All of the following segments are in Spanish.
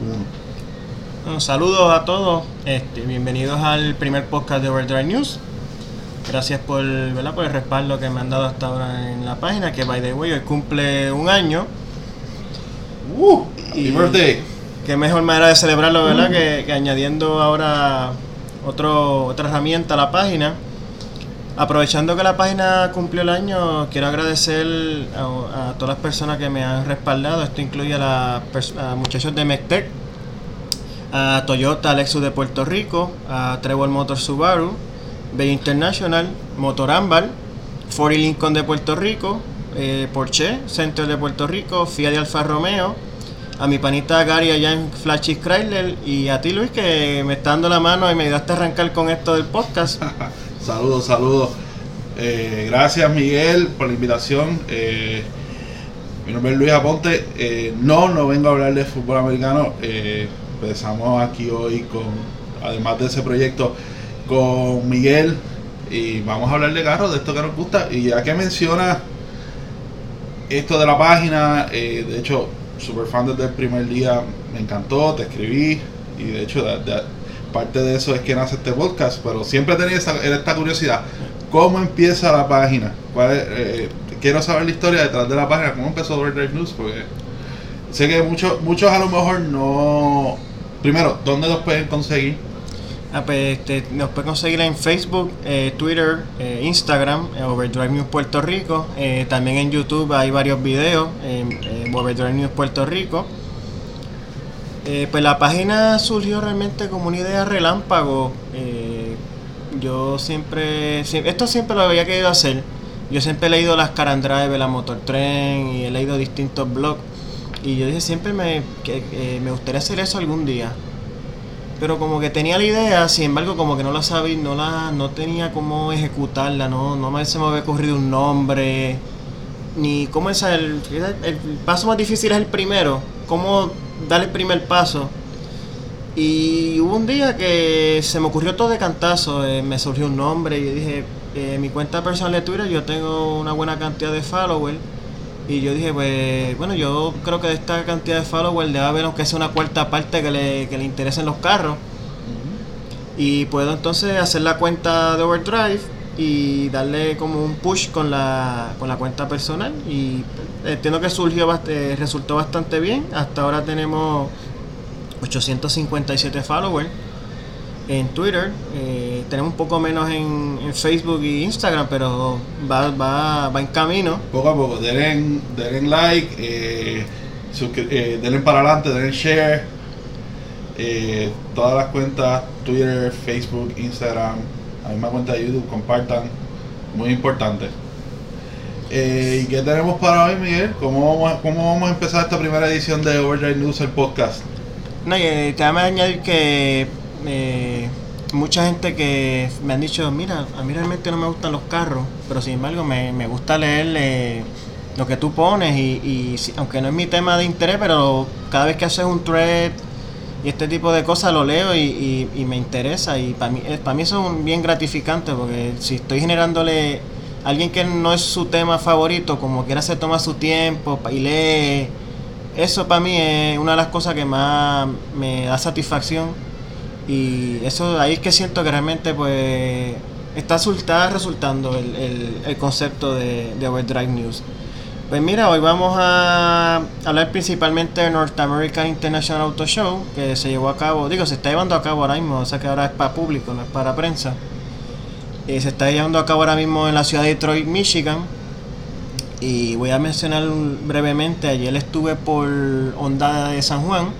Bueno, saludos a todos, este, bienvenidos al primer podcast de Overdrive News. Gracias por, ¿verdad? por el respaldo que me han dado hasta ahora en la página, que by the way hoy cumple un año. Uh, happy birthday. Qué mejor manera de celebrarlo, ¿verdad? Que, que añadiendo ahora otro, otra herramienta a la página. Aprovechando que la página cumplió el año, quiero agradecer a, todas las personas que me han respaldado. Esto incluye a, la a muchachos de Mectec, a Toyota Lexus de Puerto Rico, a Trevor Motor Subaru, Bay International, Motor Ámbar, Ford Lincoln de Puerto Rico, eh, Porsche Center de Puerto Rico, Fiat y Alfa Romeo, a mi panita Gary allá en Flashy Chrysler y a ti Luis que me está dando la mano y me ayudaste a arrancar con esto del podcast. Saludos, saludos. Eh, gracias Miguel por la invitación. Eh, mi nombre es Luis Aponte. Eh, no, no vengo a hablar de fútbol americano. Empezamos aquí hoy con, además de ese proyecto, con Miguel. Y vamos a hablar de carros, de esto que nos gusta. Y ya que menciona esto de la página, de hecho, super fan desde el primer día, me encantó, te escribí. Y de hecho, de- parte de eso es que nace este podcast, pero siempre tenido esta, esta curiosidad. ¿Cómo empieza la página? ¿Cuál es, eh, quiero saber la historia detrás de la página, cómo empezó Overdrive News, porque sé que muchos muchos a lo mejor no... Primero, ¿dónde los pueden conseguir? Ah, pues, este, nos puede conseguir en Facebook, eh, Twitter, eh, Instagram, eh, Overdrive News Puerto Rico. Eh, también en YouTube hay varios videos Overdrive News Puerto Rico. Eh, pues la página surgió realmente como una idea relámpago. Eh, yo siempre, sie- esto siempre lo había querido hacer. Yo siempre he leído las Car la Motor Tren y he leído distintos blogs. Y yo dije siempre me, que, eh, me gustaría hacer eso algún día pero como que tenía la idea, sin embargo como que no la sabía, no la, no tenía cómo ejecutarla, no, no me, se me había ocurrido un nombre, ni cómo es el, el paso más difícil es el primero, cómo dar el primer paso. Y hubo un día que se me ocurrió todo de cantazo, eh, me surgió un nombre y yo dije, eh, mi cuenta personal de Twitter yo tengo una buena cantidad de followers. Y yo dije, pues, bueno, yo creo que de esta cantidad de followers debe haber aunque sea una cuarta parte que le, que le interesen los carros. Y puedo entonces hacer la cuenta de Overdrive y darle como un push con la, con la cuenta personal. Y entiendo que surgió, bast- eh, resultó bastante bien. Hasta ahora tenemos 857 followers en Twitter. eh, tenemos un poco menos en, Facebook y Instagram, pero va, va, va en camino. Poco a poco, denle, denle like, eh, eh, denle para adelante, denle share. todas las cuentas, Twitter, Facebook, Instagram, misma cuenta de YouTube, compartan. Muy importante. Eh, ¿Y qué tenemos para hoy, Miguel? ¿Cómo vamos, a, ¿Cómo vamos a empezar esta primera edición de Overdrive News, el podcast? No, y te voy a añadir que eh, mucha gente que me han dicho, mira, a mí realmente no me gustan los carros, pero sin embargo me, me gusta leer eh, lo que tú pones y, y aunque no es mi tema de interés, pero cada vez que haces un thread y este tipo de cosas lo leo y, y- me interesa y para mí, para mí eso es bien gratificante porque si estoy generándole a alguien que no es su tema favorito, como quiera se toma su tiempo y lee eso para mí es una de las cosas que más me da satisfacción y eso ahí es que siento que realmente pues está resultando el, el- el concepto de, de Overdrive News. Pues mira, hoy vamos a hablar principalmente de North American International Auto Show, que se llevó a cabo, digo, se está llevando a cabo ahora mismo, o sea que ahora es para público, no es para prensa. Eh, se está llevando a cabo ahora mismo en la ciudad de Detroit, Michigan. Y voy a mencionar brevemente, ayer estuve por Honda de San Juan,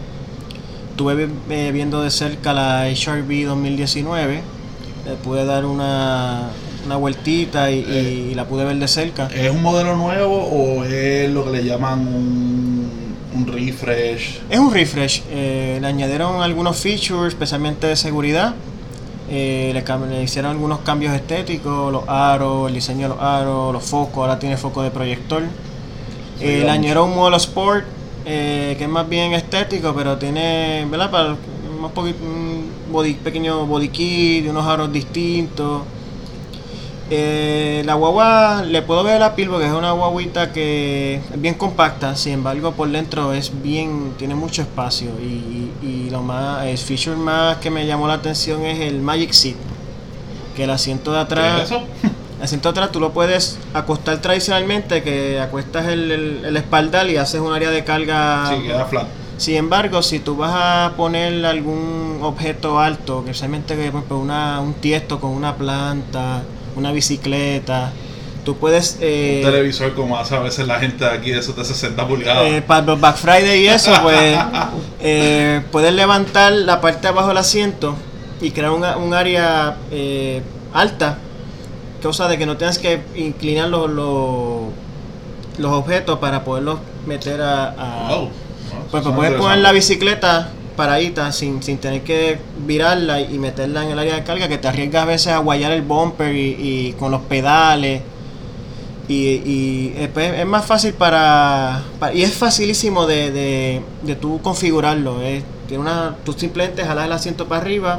estuve eh, viendo de cerca la HRV 2019, le pude dar una, una vueltita y, y la pude ver de cerca. ¿Es un modelo nuevo o es lo que le llaman un, un refresh? Es un refresh, eh, le añadieron algunos features, especialmente de seguridad. Eh, le, hicieron algunos cambios estéticos, los aros, el diseño de los aros, los focos, ahora tiene foco de proyector. Sí, Eh, le añadieron un modelo Sport, eh, que es más bien estético, pero tiene, ¿verdad? Para un body, pequeño body kit, unos aros distintos. Eh, la guagua le puedo ver la piel porque es una guaguita que es bien compacta, sin embargo por dentro es bien, tiene mucho espacio y, y- y lo más, el feature más que me llamó la atención es el Magic Seat, que el asiento de ¿Qué atrás, es eso? el asiento de atrás tú lo puedes acostar tradicionalmente, que acuestas el, el, el espaldar y haces un área de carga Sí, queda flat. sin embargo, si tú vas a poner algún objeto alto, que realmente una, un tiesto con una planta, una bicicleta, tú puedes... eh, Un televisor como hace a veces la gente de aquí de esos de 60 pulgadas. eh, para los Black Friday y eso, pues eh, puedes levantar la parte de abajo del asiento y crear una- un área eh, alta, cosa de que no tengas que inclinar los, los, los objetos para poderlos meter a... a- Wow. Pues, Eso pues puedes es poner la bicicleta paradita sin, sin tener que virarla y meterla en el área de carga que te arriesgas a veces a guayar el bumper y, con los pedales. Y, y, eh, pues, es más fácil para, pa- y es facilísimo de, de, de tú configurarlo es- tiene una tú simplemente jalas el asiento para arriba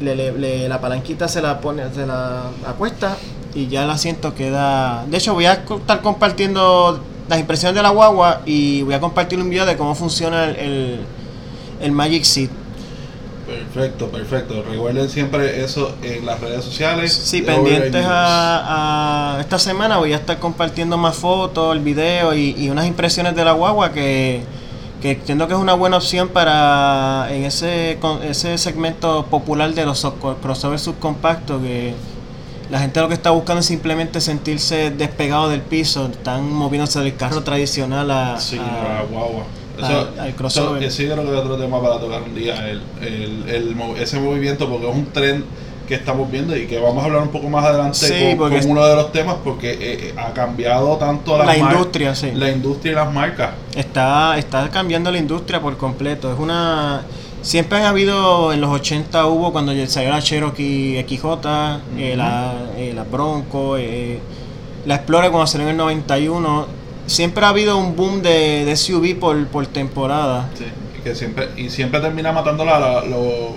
le, le- la palanquita se la pone se la acuesta y ya el asiento queda. De hecho voy a estar compartiendo las impresiones de la guagua y voy a compartir un video de cómo funciona el, el Magic Seat Perfecto, perfecto. Recuerden siempre eso en las redes sociales. Sí, pendientes a, a- esta semana voy a estar compartiendo más fotos, el video y, y unas impresiones de la guagua que, que entiendo que es una buena opción para en ese con- ese segmento popular de los crossovers subcompactos que la gente lo que está buscando es simplemente sentirse despegado del piso, están moviéndose del carro tradicional a, Sí, a- la guagua. Al- Eso, al crossover. eso- ese yo creo que es otro tema para tocar un día, el, el, ese movimiento, porque es un tren que estamos viendo y que vamos a hablar un poco más adelante Sí, con, porque con es- uno de los temas, porque eh, eh, ha cambiado tanto la industria, sí. la industria y las marcas. Está, está cambiando la industria por completo. Es una. Siempre han habido, en los 80 hubo cuando salió la Cherokee XJ, eh, la, eh, la Bronco, la Explorer cuando salió en el 91. Siempre ha habido un boom de, de SUV por, por temporada. Sí, y que siempre, y siempre termina matando la, la- lo,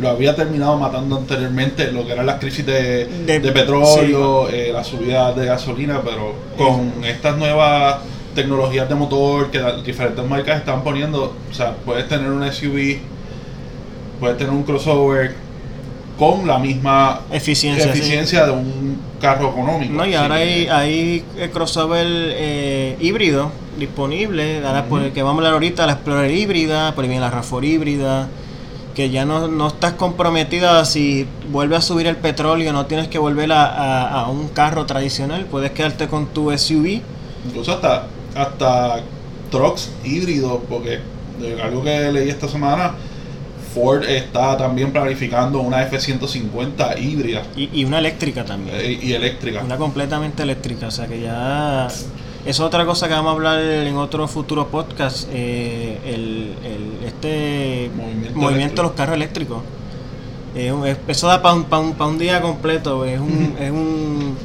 lo había terminado matando anteriormente lo que eran las crisis de, De- de petróleo, eh, la subida de gasolina, pero con estas nuevas tecnologías de motor que las diferentes marcas están poniendo, o sea, puedes tener un SUV, puedes tener un crossover con la misma Eficiencia. sí. de un carro económico. No, y ahora hay, hay el crossover eh, híbrido disponible. Ahora por el que vamos a hablar ahorita, la Explorer híbrida, por ahí viene la RAV4 híbrida. Que ya no, no estás comprometida si vuelve a subir el petróleo, no tienes que volver a, a- a un carro tradicional. Puedes quedarte con tu SUV. incluso hasta hasta trucks híbridos porque algo que leí esta semana Ford está también planificando una F150 híbrida Y, y una eléctrica también. eh, y eléctrica Una completamente eléctrica, o sea que ya... Es otra cosa que vamos a hablar en otro futuro podcast, eh, el, el- este Movimiento movimiento, de los carros eléctricos. Eh, eso da para un, pa' un, pa' un día completo, es un, es, un,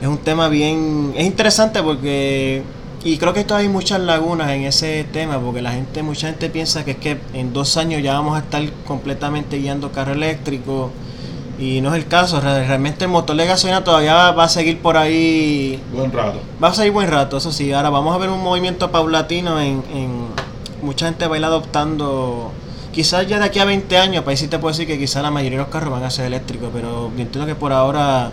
es un tema bien... Es interesante porque... Y creo que todavía hay muchas lagunas en ese tema, porque la gente, mucha gente piensa que es que en dos años ya vamos a estar completamente guiando carro eléctrico. Y no es el caso, re- realmente el motor de gasolina todavía va- va a seguir por ahí buen rato Va a seguir buen rato, eso sí. Ahora vamos a ver un movimiento paulatino en, en mucha gente va a ir adoptando. Quizás ya de aquí a 20 años, para ahí sí te puedo decir que quizás la mayoría de los carros van a ser eléctricos, pero yo entiendo que por ahora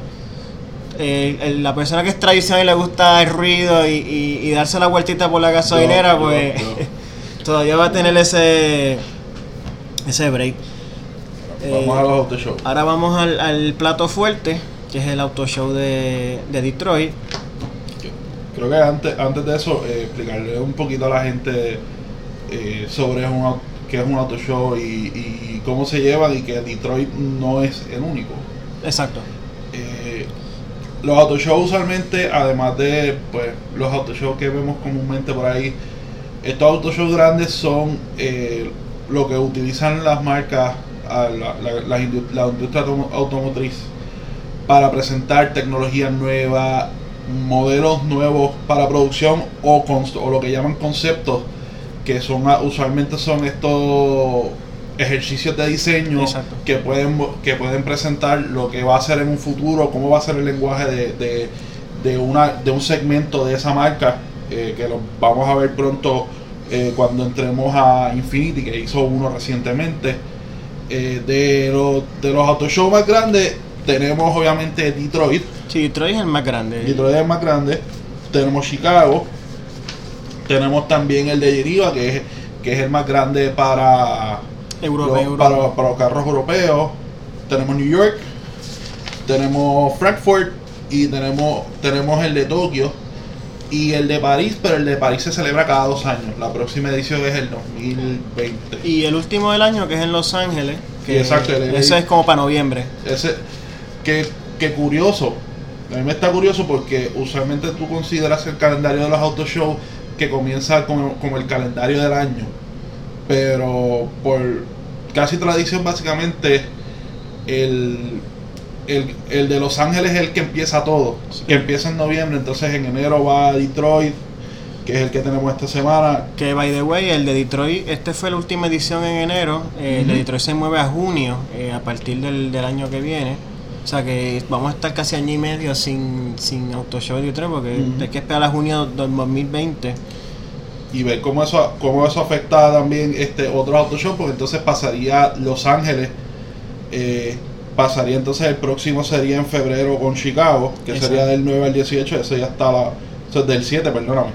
eh, la persona que es tradicional y le gusta el ruido y, y- y darse la vueltita por la gasolinera, pues todavía va a tener ese ese break. vamos Eh, a los auto show Ahora vamos al, al plato fuerte, que es el auto show de, de Detroit. creo que antes antes de eso eh, explicarle un poquito a la gente sobre un, qué es un auto show y, y cómo se llevan y que Detroit no es el único Exacto. Eh, los auto shows usualmente, además de pues, los auto shows que vemos comúnmente por ahí, estos auto shows grandes son eh, lo que utilizan las marcas, la, la- la la industria automo- automotriz, para presentar tecnologías nuevas, modelos nuevos para producción o, o lo que llaman conceptos, que son usualmente son estos ejercicios de diseño Exacto. que pueden que pueden presentar lo que va a ser en un futuro, cómo va a ser el lenguaje de, de, de una, de un segmento de esa marca, eh, que lo vamos a ver pronto eh, cuando entremos a Infinity, que hizo uno recientemente. Eh, de, los de los autoshows más grandes, tenemos obviamente Detroit, Sí, Detroit es el más grande. Detroit es el más grande. Tenemos Chicago. Tenemos también el de Deriva, que es, que es el más grande para, Para, para los carros europeos. Tenemos New York. Tenemos Frankfurt. Y tenemos, tenemos el de Tokio. Y el de París, pero el de París se celebra cada dos años. La próxima edición es el 2020. Y el último del año, que es en Los Ángeles, que exacto, el- ese es como para noviembre. Ese, que, que curioso. A mí me está curioso porque usualmente tú consideras el calendario de los autoshows que comienza como, como el calendario del año. Pero por casi tradición, básicamente, el, el, el de Los Ángeles es el que empieza todo. Sí. Que empieza en noviembre, entonces en enero va a Detroit, que es el que tenemos esta semana. Que, by the way, el de Detroit, este fue la última edición en enero. eh, El de. Detroit se mueve a junio, eh, a partir del, del año que viene. O sea que vamos a estar casi año y medio sin, sin Autoshow de Detroit, porque Ujú. hay que esperar a junio del 2020. Y ver cómo eso cómo eso afecta también este otros autoshows porque entonces pasaría Los Ángeles eh, pasaría entonces el próximo sería en febrero con Chicago que Exacto. sería del 9 al 18 eso ya está la eso es del 7 perdóname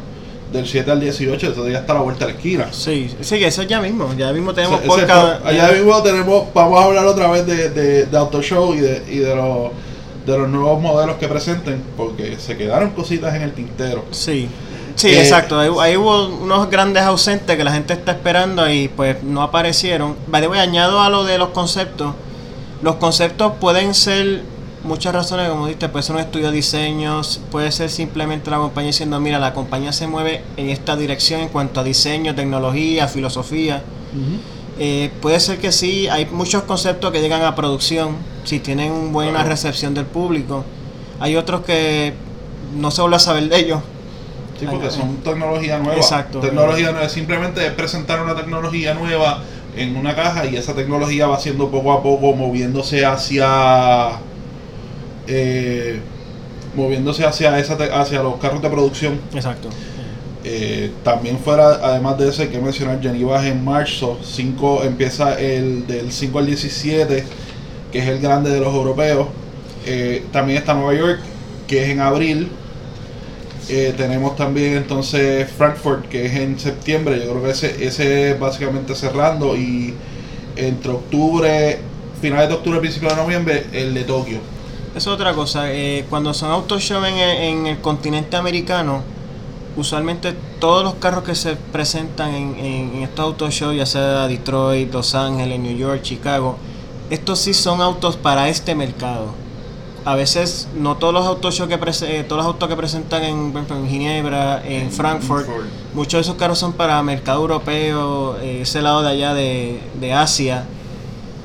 del 7 al 18 eso ya está a la vuelta de la esquina Sí, sí, que eso ya mismo. Ya mismo tenemos podcast. fue- allá mismo tenemos vamos a hablar otra vez de, de, de autoshow y de, y de los de los nuevos modelos que presenten porque se quedaron cositas en el tintero Sí, sí, Eh, exacto. Ahí, ahí hubo unos grandes ausentes que la gente está esperando y pues no aparecieron. Vale, voy añado a lo de los conceptos. Los conceptos pueden ser muchas razones, como dijiste, puede ser un estudio de diseños, puede ser simplemente la compañía diciendo, mira, la compañía se mueve en esta dirección en cuanto a diseño, tecnología, filosofía. Eh, puede ser que sí, hay muchos conceptos que llegan a producción, si tienen buena Claro. recepción del público. Hay otros que no se vuelve a saber de ellos. Sí, porque son tecnología nueva. Exacto. Tecnología nueva. Simplemente es presentar una tecnología nueva en una caja y esa tecnología va siendo poco a poco moviéndose hacia. eh, moviéndose hacia esa hacia los carros de producción. Exacto. Eh, también fuera, además de eso, hay que mencionar Geneva en marzo. 5 empieza el del 5 al 17, que es el grande de los europeos. Eh, también está Nueva York, que es en abril. Eh, tenemos también entonces Frankfurt, que es en septiembre. Yo creo que ese, ese es básicamente cerrando. Y entre octubre, finales de octubre, principios de noviembre, el de Tokio. Es otra cosa. eh, cuando son autoshow en, el- en el continente americano, usualmente todos los carros que se presentan en, en, en estos autoshows, ya sea Detroit, Los Ángeles, New York, Chicago, estos sí son autos para este mercado. A veces no todos los autoshows que prese- eh, todos los autos que presentan en, en Ginebra, en Frankfurt, muchos de esos carros son para mercado europeo, eh, ese lado de allá de, de Asia.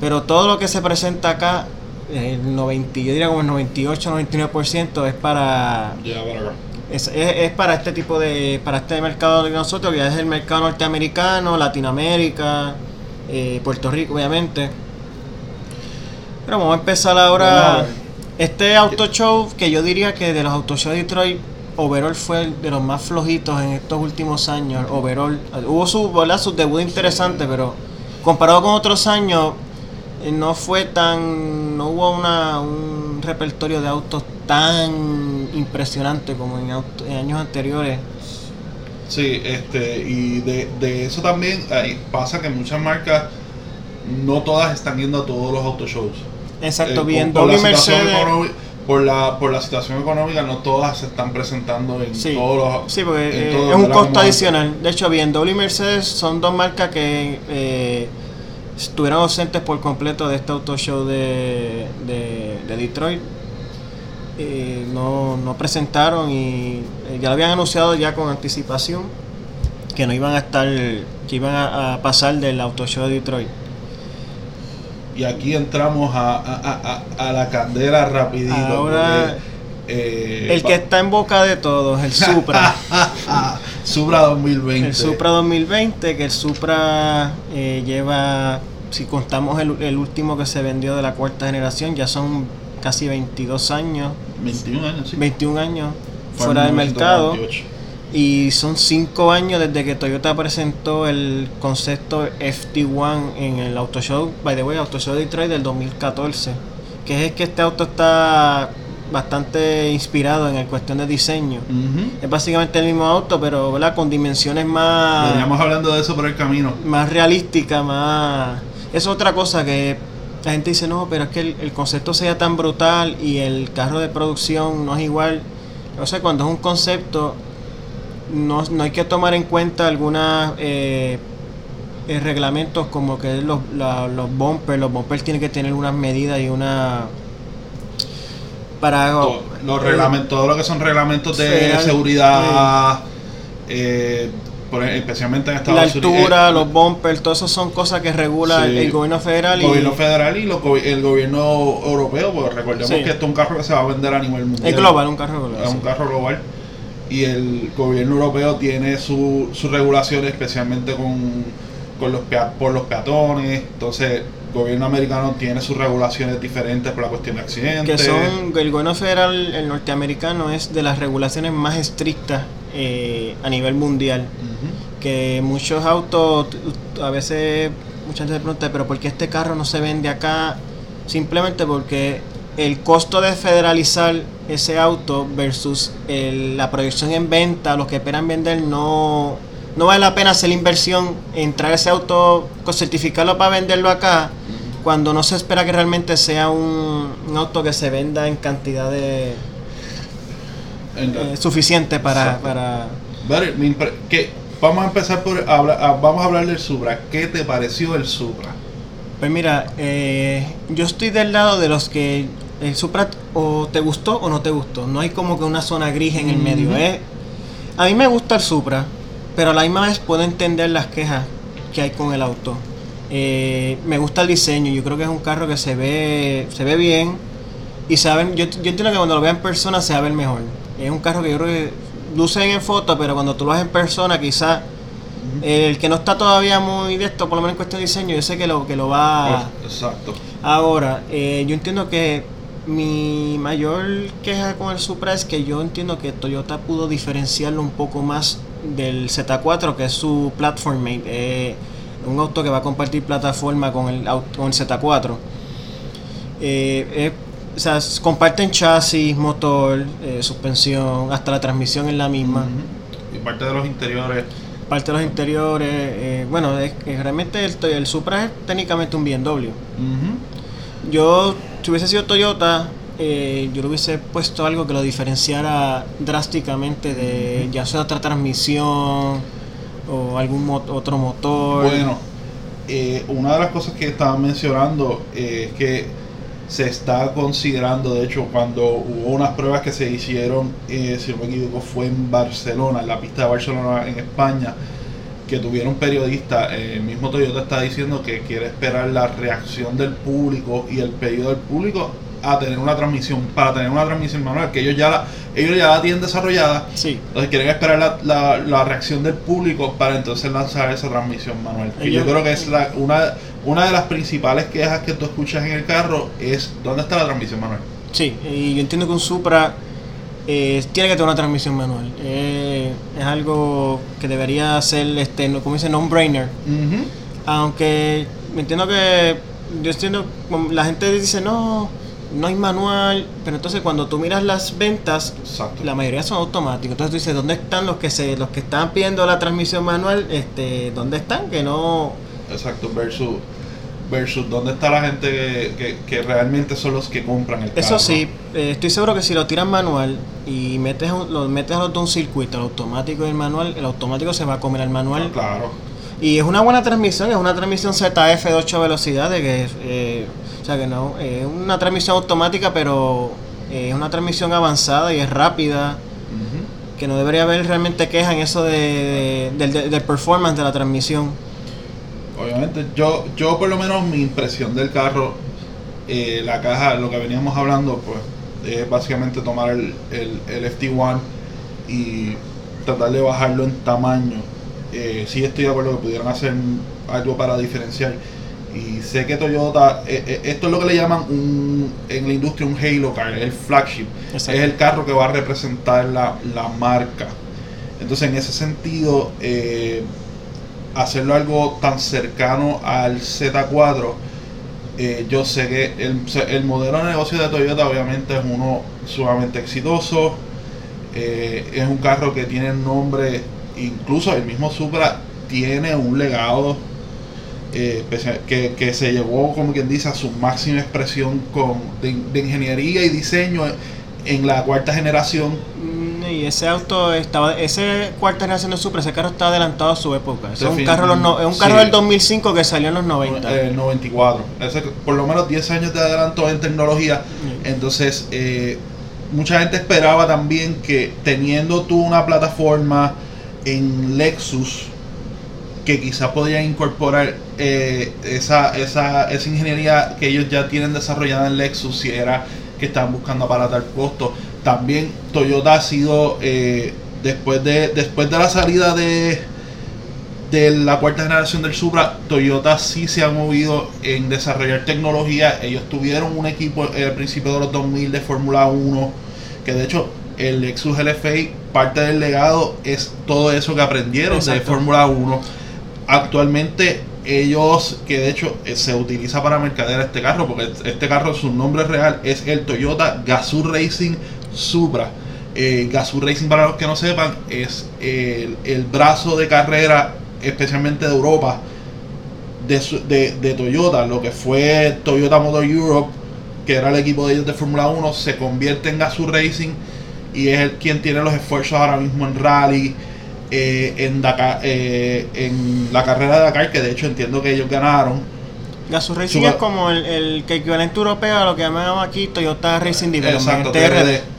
Pero todo lo que se presenta acá, el 90, yo diría como el 98-99% es para es, es- es para este tipo de para este mercado de nosotros que es el mercado norteamericano, Latinoamérica, eh, Puerto Rico obviamente. Pero vamos a empezar ahora ver. Este auto show que yo diría que de los auto show de Detroit overall fue de los más flojitos en estos últimos años. Overall hubo su su debut interesante, pero comparado con otros años eh, no fue tan no hubo una, un repertorio de autos tan impresionante como en, auto- años anteriores Sí, este, y de, de eso también pasa que muchas marcas, no todas están yendo a todos los autoshows. Exacto Eh, bien por, por la Mercedes por la por la situación económica no todas se están presentando en sí, todos los sí porque eh, es un costo adicional. De hecho bien Dolby y Mercedes son dos marcas que eh, estuvieron ausentes por completo de este auto show de, de, de Detroit. Eh, no, no presentaron y eh, ya lo habían anunciado ya con anticipación que no iban a estar que iban a, a pasar del auto show de Detroit y aquí entramos a, a, a- a- la candela rapidito Ahora, porque, eh, el que está en boca de todos el Supra Supra 2020 El Supra 2020, que el Supra eh, lleva si contamos el, el último que se vendió de la cuarta generación, ya son casi 22 años, 21 años, sí. 21 años Fue fuera del mercado. 1998. Y son 5 años desde que Toyota presentó el concepto FT1 en el Auto Show, by the way, Auto Show Detroit del 2014. Que es que este auto está bastante inspirado en el cuestión de diseño. Es básicamente el mismo auto, pero ¿verdad? con dimensiones más, Veníamos hablando de eso por el camino. más realísticas, más... Es otra cosa que la gente dice, no, pero es que el, el concepto sea tan brutal y el carro de producción no es igual. O sea, cuando es un concepto, no, no hay que tomar en cuenta algunos eh, eh, reglamentos como que los, la- los bumpers. Los bumpers tienen que tener unas medidas y una... Para... To- los eh, reglamentos, todo lo que son reglamentos de seguridad, eh, por- especialmente en la Estados Unidos. altura, eh, los bumpers, todo eso son cosas que regula Sí. el, gobierno federal. el y gobierno federal y los el gobierno europeo, porque recordemos Sí. que esto es un carro que se va a vender a nivel mundial. es global, un carro global. Es sí. un carro global. Y el gobierno europeo tiene su- sus regulaciones, especialmente con, con los por los peatones. Entonces, el gobierno americano tiene sus regulaciones diferentes por la cuestión de accidentes. que son el gobierno federal el norteamericano es de las regulaciones más estrictas eh, a nivel mundial que muchos autos a veces mucha gente se pregunta pero por qué este carro no se vende acá simplemente porque el costo de federalizar ese auto versus el- la proyección en venta los que esperan vender no no vale la pena hacer la inversión en traer ese auto certificarlo para venderlo acá cuando no se espera que realmente sea un, un auto que se venda en cantidad de, eh, suficiente para, para que vamos a empezar por hablar, a- vamos a hablar del Supra. ¿Qué te pareció el Supra? Pues mira, eh, yo estoy del lado de los que el Supra o te gustó o no te gustó. No hay como que una zona gris en el medio. ¿eh? A mí me gusta el Supra, pero a la misma vez puedo entender las quejas que hay con el auto. Eh, me gusta el diseño, yo creo que es un carro que se ve, se ve bien y saben, yo, yo entiendo que cuando lo vea en persona se va a ver mejor. Es un carro que yo creo que luce bien en foto, pero cuando tú lo ves en persona quizás el que no está todavía muy de esto, por lo menos en cuestión de diseño, yo sé que lo, que lo va... Exacto. Ahora, eh, yo entiendo que mi mayor queja con el Supra es que yo entiendo que Toyota pudo diferenciarlo un poco más del Z4, que es su platform mate. eh, un auto que va a compartir plataforma con el, con el Z4. Eh, eh, o sea, comparten chasis, motor, eh, suspensión, hasta la transmisión es la misma. Y parte de los interiores. Parte de los interiores, eh, bueno, es que realmente el, el Supra es técnicamente un BMW. Ujú. Yo, si hubiese sido Toyota, eh, yo le hubiese puesto algo que lo diferenciara drásticamente de ya sea otra transmisión o algún mo- otro motor. Bueno, eh, una de las cosas que estaban mencionando eh, es que se está considerando, de hecho, cuando hubo unas pruebas que se hicieron, eh, si no me equivoco, fue en Barcelona, en la pista de Barcelona, en España, que tuvieron periodistas, eh, el mismo Toyota está diciendo que quiere esperar la reacción del público y el pedido del público a tener una transmisión, para tener una transmisión manual, que ellos ya la, ellos ya la tienen desarrollada, Sí, entonces quieren esperar la, la- la reacción del público para entonces lanzar esa transmisión manual. Que yo Ellos- creo que es la, una, una de las principales quejas que tú escuchas en el carro es ¿dónde está la transmisión manual? sí, y yo entiendo que un Supra eh, tiene que tener una transmisión manual. Eh, es algo que debería ser, este, no- como dice, no-brainer. Aunque me entiendo que yo entiendo la gente dice no no hay manual pero entonces cuando tú miras las ventas Exacto. la mayoría son automáticos entonces tú dices dónde están los que se los que están pidiendo la transmisión manual este dónde están que no Exacto, versus, versus dónde está la gente que, que- que realmente son los que compran el carro. eso sí eh, estoy seguro que si lo tiran manual y metes un- lo metes a los de un circuito el automático y el manual el automático se va a comer al manual Ah, claro. Y es una buena transmisión, es una transmisión ZF de 8 velocidades, que es, eh, o sea que no, es una transmisión automática, pero eh, es una transmisión avanzada y es rápida, que no debería haber realmente queja en eso de, de- del- del performance de la transmisión. Obviamente, yo, yo por lo menos mi impresión del carro, eh, la caja, lo que veníamos hablando, pues es básicamente tomar el, el, el FT1 y tratar de bajarlo en tamaño. Eh, sí estoy de acuerdo que pudieran hacer algo para diferenciar. Y sé que Toyota, eh, eh, esto es lo que le llaman un, en la industria un Halo car, el flagship. Es el carro que va a representar la, la marca. Entonces, en ese sentido, eh, hacerlo algo tan cercano al Z4, yo sé que el, el, modelo de negocio de Toyota obviamente es uno sumamente exitoso. es un carro que tiene nombre, incluso el mismo Supra tiene un legado eh, que, se llevó, como quien dice, a su máxima expresión con, de, ingeniería y diseño en la cuarta generación. Mm, y ese auto estaba, ese cuarta generación de Supra, ese carro está adelantado a su época. Es un carro, los es un carro del 2005 que salió en los 90. El 94. Ese, por lo menos 10 años de adelanto en tecnología. Entonces, eh, mucha gente esperaba también que teniendo tú una plataforma en Lexus, que quizá podrían incorporar eh, esa, esa, esa ingeniería que ellos ya tienen desarrollada en Lexus, si era que estaban buscando abaratar costos. También Toyota ha sido, eh, después, de, después de la salida de, de la cuarta generación del Supra, Toyota sí se ha movido en desarrollar tecnología. Ellos tuvieron un equipo al principio de los 2000 de Fórmula 1, que de hecho el Lexus LFA, parte del legado es todo eso que aprendieron de Fórmula 1 actualmente ellos, que de hecho eh, se utiliza para mercadear este carro, porque este carro, su nombre real es el Toyota Gazoo Racing Supra. Eh, Gazoo Racing, para los que no sepan, es el, brazo de carrera, especialmente de Europa, de, de, Toyota. Lo que fue Toyota Motor Europe, que era el equipo de ellos de Fórmula 1, se convierte en Gazoo Racing y es el quien tiene los esfuerzos ahora mismo en rally eh, en, Dakar, eh, en la carrera de Dakar, que de hecho entiendo que ellos ganaron. Gazoo Racing es como el, el, equivalente europeo a lo que llamamos aquí Toyota Racing Development, TRD. TRD.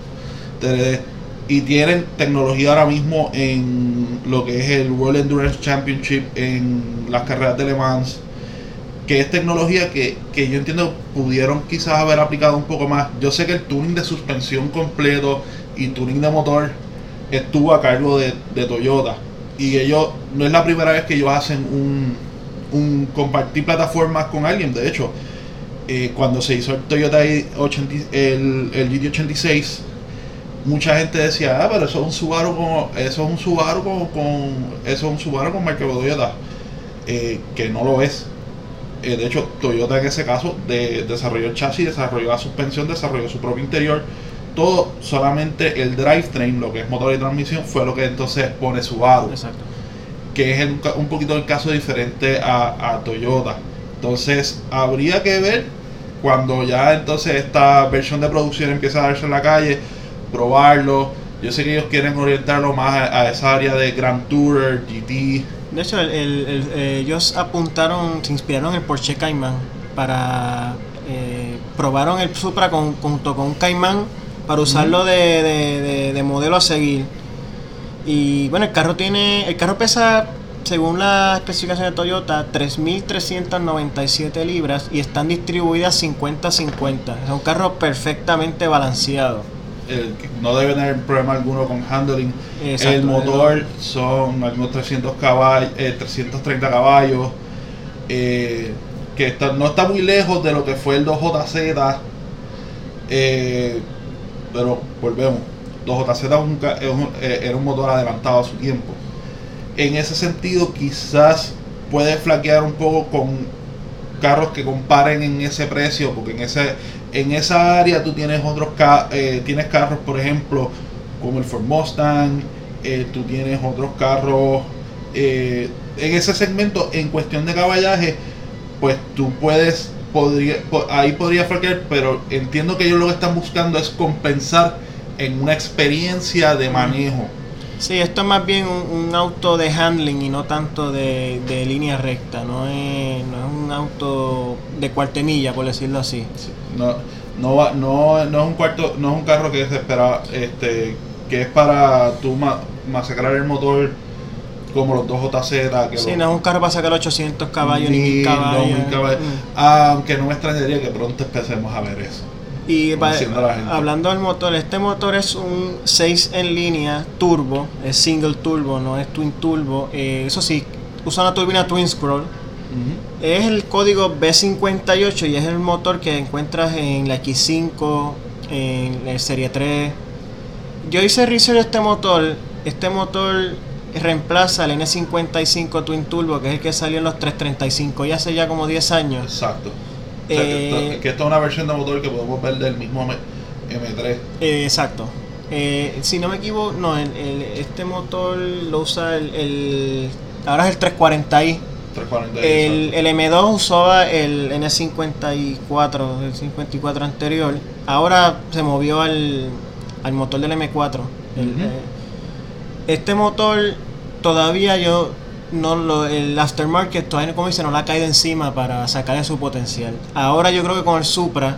Y tienen tecnología ahora mismo en lo que es el World Endurance Championship, en las carreras de Le Mans, que es tecnología que, que yo entiendo pudieron quizás haber aplicado un poco más. Yo sé que el tuning de suspensión completo y tuning de motor estuvo a cargo de, Toyota. Y ellos, no es la primera vez que ellos hacen un, un compartir plataformas con alguien. De hecho, eh, cuando se hizo el Toyota 80, el, el GT86, mucha gente decía, ah, pero eso es un Subaru con, eso es un Subaru con, eso es un Subaru con marca Toyota. Eh, que no lo es. Eh, de hecho, Toyota en ese caso de, desarrolló el chasis, desarrolló la suspensión, desarrolló su propio interior todo, solamente el drivetrain, lo que es motor y transmisión, fue lo que entonces pone Subaru. Exacto. Que es un poquito el caso diferente a, Toyota. Entonces, habría que ver cuando ya entonces esta versión de producción empieza a darse en la calle, probarlo. Yo sé que ellos quieren orientarlo más a, esa área de Grand Tourer, GT. De hecho, ellos apuntaron, se inspiraron en el Porsche Cayman para eh, probaron el Supra junto con un Cayman para usarlo de, modelo a seguir. Y bueno, el carro tiene, el carro pesa, según la especificación de Toyota, 3.397 libras y están distribuidas 50-50. Es un carro perfectamente balanceado. No debe tener problema alguno con handling. el motor son algunos 300 caballos, 330 caballos. Eh, que no está muy lejos de lo que fue el 2JZ. Eh, pero volvemos, 2JZ eh, era un motor adelantado a su tiempo. En ese sentido, quizás puede flaquear un poco con carros que comparen en ese precio, porque en ese en esa área tú tienes otros eh, tienes carros, por ejemplo, como el Ford Mustang, eh, tú tienes otros carros en ese segmento en cuestión de caballaje, pues tú puedes podría, ahí podría flaquear, pero entiendo que ellos lo que están buscando es compensar en una experiencia de manejo. Sí, esto es más bien un, auto de handling y no tanto de, línea recta, no es, no es un auto de cuartemilla, por decirlo así. no, no, no, no, es un cuarto, no es un carro que es espera, este, que es para tú masacrar el motor como los dos JZ. Que sí, no es un carro para sacar 800 caballos ni, ni caballos. Mm. Aunque no me extrañaría que pronto empecemos a ver eso. Y hablando del motor, este motor es un 6 en línea turbo, es single turbo, no es twin turbo. Eh, eso sí, usa una turbina twin scroll. Es el código B58 y es el motor que encuentras en la X5, en la Serie 3. Yo hice research de este motor. Este motor reemplaza el N55 Twin Turbo, que es el que salió en los 335 y hace ya como 10 años. Exacto. O sea, que, Eh, que esto es una versión de motor que podemos ver del mismo M- M3. Eh, exacto. Eh, si no me equivoco, no, el- el- este motor lo usa el, el- Ahora es el 340i. 340. El, el M2 usaba el N54, el 54 anterior. Ahora se movió al, al motor del M4. El, Ujú. eh, este motor todavía yo no lo, el aftermarket todavía como dice no le ha caído encima para sacarle su potencial. Ahora yo creo que con el Supra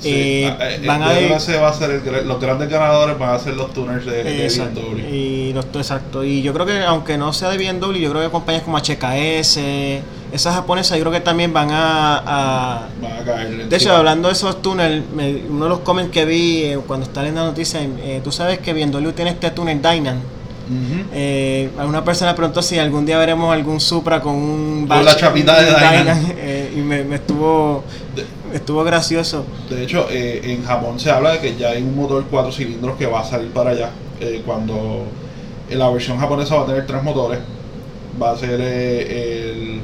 Sí, eh, ah, eh, van yo a ir- va a ser el los grandes ganadores van a ser los tuners de, de Exacto. BMW. Y los, exacto. Y yo creo que aunque no sea de BMW, yo creo que compañías como HKS, esas japonesas, yo creo que también van a... a- Van a caer. de hecho, hablando de esos túneles, uno de los comments que vi eh, cuando estaba leyendo la noticia, eh, tú sabes que BMW tiene este túnel Dynan. Eh, alguna persona preguntó si algún día veremos algún Supra con un Con la chapita de Dynan. eh, y me, me estuvo De- estuvo gracioso. De hecho, eh, en Japón se habla de que ya hay un motor 4 cilindros que va a salir para allá. cuando en la versión japonesa va a tener tres motores. Va a ser el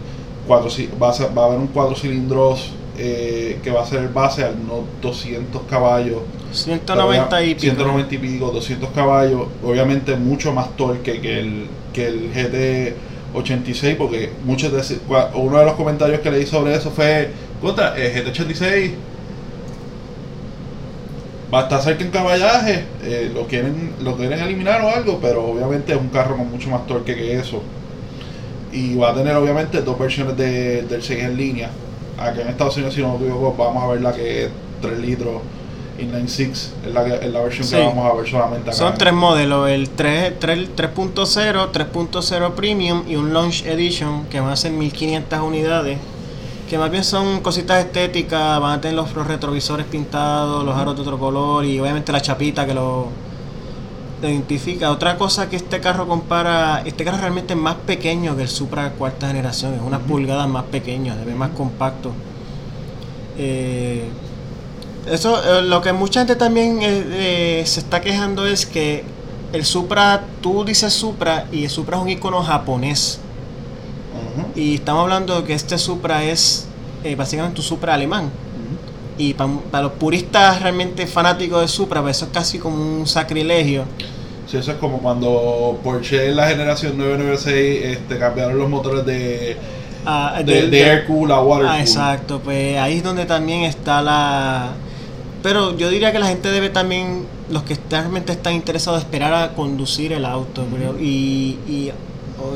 cuatro, va, a ser- va a haber un 4 cilindros que va a ser el base al unos 200 caballos. 190 y pico. 190 y pico, 200 caballos. Obviamente mucho más torque que el, que el GT86 porque muchos de uno de los comentarios que leí sobre eso fue contra el GT86 va a estar cerca en caballaje eh, lo quieren lo quieren eliminar o algo pero obviamente es un carro con mucho más torque que eso y va a tener obviamente dos versiones de, del 6 en línea aquí en Estados Unidos si no me equivoco vamos a ver la que es 3 litros inline 6 es la, que- es la versión Sí. que vamos a ver solamente acá Son tres modelos, el 3 3 3.0, 3.0 Premium y un Launch Edition que van a ser 1500 unidades. Que más bien son cositas estéticas, van a tener los, los retrovisores pintados, los aros de otro color y obviamente la chapita que lo identifica. Otra cosa que este carro compara, este carro realmente es más pequeño que el Supra cuarta generación, es unas pulgadas más pequeño, se ve más compacto. Eh, eso, eh, lo que mucha gente también eh, eh, se está quejando es que el Supra, tú dices Supra y el Supra es un icono japonés. Y estamos hablando de que este Supra es básicamente un Supra alemán. Y para los puristas realmente fanáticos de Supra, pues eso es casi como un sacrilegio. Sí, eso es como cuando Porsche en la generación 996 este, cambiaron los motores de, Ah, de, de air cool a water Ah, cool. exacto, pues ahí es donde también está la... Pero yo diría que la gente debe también, los que realmente están interesados, esperar a conducir el auto. creo. Y, y,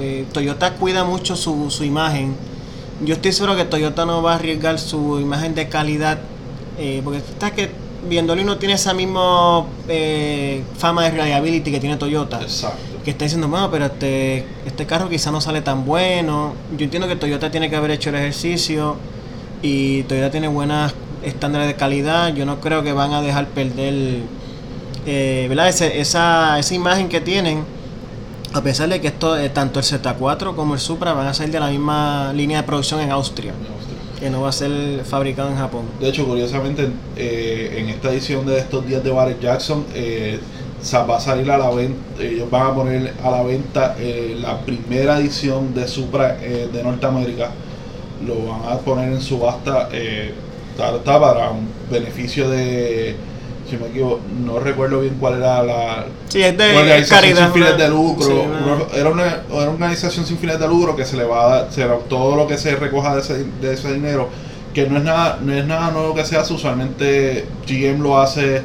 eh, Toyota cuida mucho su, su imagen. Yo estoy seguro que Toyota no va a arriesgar su imagen de calidad, eh, porque está que viéndole uno tiene esa misma eh, fama de reliability que tiene Toyota Exacto. que está diciendo, bueno, pero este, este carro quizá no sale tan bueno. Yo entiendo que Toyota tiene que haber hecho el ejercicio y Toyota tiene buenas estándares de calidad. Yo no creo que van a dejar perder eh. Ese- esa, esa imagen que tienen. A pesar de que esto, eh, tanto el Z4 como el Supra van a ser de la misma línea de producción en Austria, que no va a ser fabricado en Japón. De hecho, curiosamente, eh, en esta edición de estos días de Barrett Jackson, eh, va a salir a la venta, ellos van a poner a la venta eh, la primera edición de Supra de Norteamérica. Lo van a poner en subasta, está, para un beneficio de, si me equivoco, no recuerdo bien cuál era la, Sí, es de una organización caridad. sin fines de lucro. sí, una- una- era, una, era una organización sin fines de lucro que se le va a dar, se todo lo que se recoja de ese, de ese dinero, que no es nada, no es nada nuevo que se hace, usualmente GM lo hace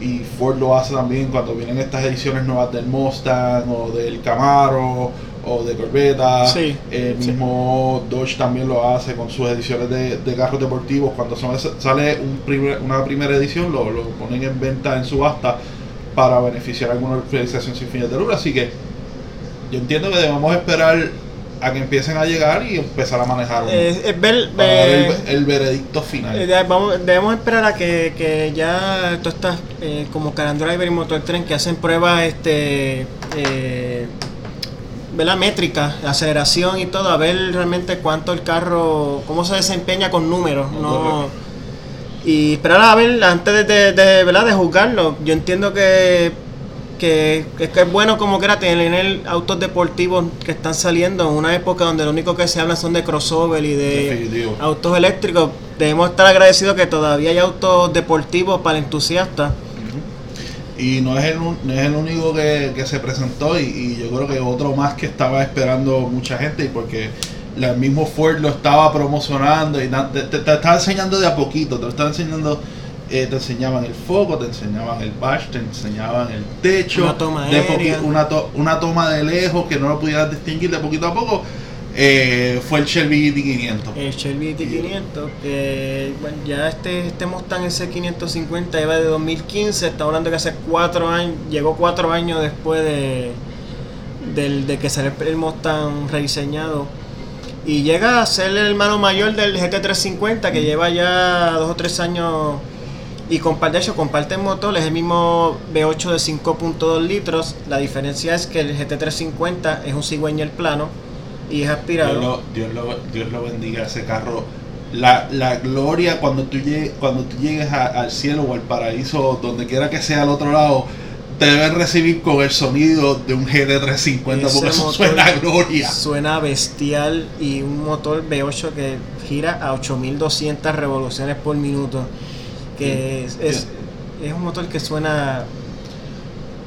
y Ford lo hace también cuando vienen estas ediciones nuevas del Mustang o del Camaro o de Corvette. Sí, el sí. mismo Dodge también lo hace con sus ediciones de, de carros deportivos. Cuando son sale un primer- una primera edición, lo, lo ponen en venta en subasta para beneficiar a alguna organización sin fines de lucro. Así que yo entiendo que debemos esperar a que empiecen a llegar y empezar a manejar Eh, es ver- para dar el, el veredicto final. Eh, vamos- debemos esperar a que, que ya todas estas eh, como Caran Driver y Motor Trend que hacen pruebas este ¿verdad? métrica, aceleración y todo, a ver realmente cuánto el carro, cómo se desempeña con números, no y esperar a ver antes de, de, ¿verdad? de juzgarlo. Yo entiendo que, que, es que es bueno como que era tener autos deportivos que están saliendo en una época donde lo único que se habla son de crossover y de autos eléctricos. Debemos estar agradecidos que todavía hay autos deportivos para entusiastas. Y no es el, no es el único que, se presentó y, y, yo creo que otro más que estaba esperando mucha gente y porque el mismo Ford lo estaba promocionando y te, estaba enseñando de a poquito, te lo estaba enseñando, eh, te enseñaban el foco, te enseñaban el bash, te enseñaban el techo, una toma, de una, una, toma de lejos que no lo pudieras distinguir de poquito a poco. Eh, fue el Shelby GT500. El Shelby GT500, que bueno, ya este, este Mustang S550 lleva de 2015, está hablando que hace cuatro años, llegó cuatro años después de, de que salió el Mustang rediseñado y llega a ser el hermano mayor del GT350 que lleva ya dos o tres años y comparte, de hecho comparte el motor, es el mismo V8 de 5.2 litros, la diferencia es que el GT350 es un cigüeñer plano y es aspirado. Dios lo, Dios lo, bendiga ese carro. La, la, gloria cuando tú llegues, cuando tú llegues al cielo o al paraíso, donde quiera que sea al otro lado, te deben recibir con el sonido de un GT350 porque eso suena gloria. Suena bestial y un motor V8 que gira a 8200 revoluciones por minuto. Que es, es, un motor que suena.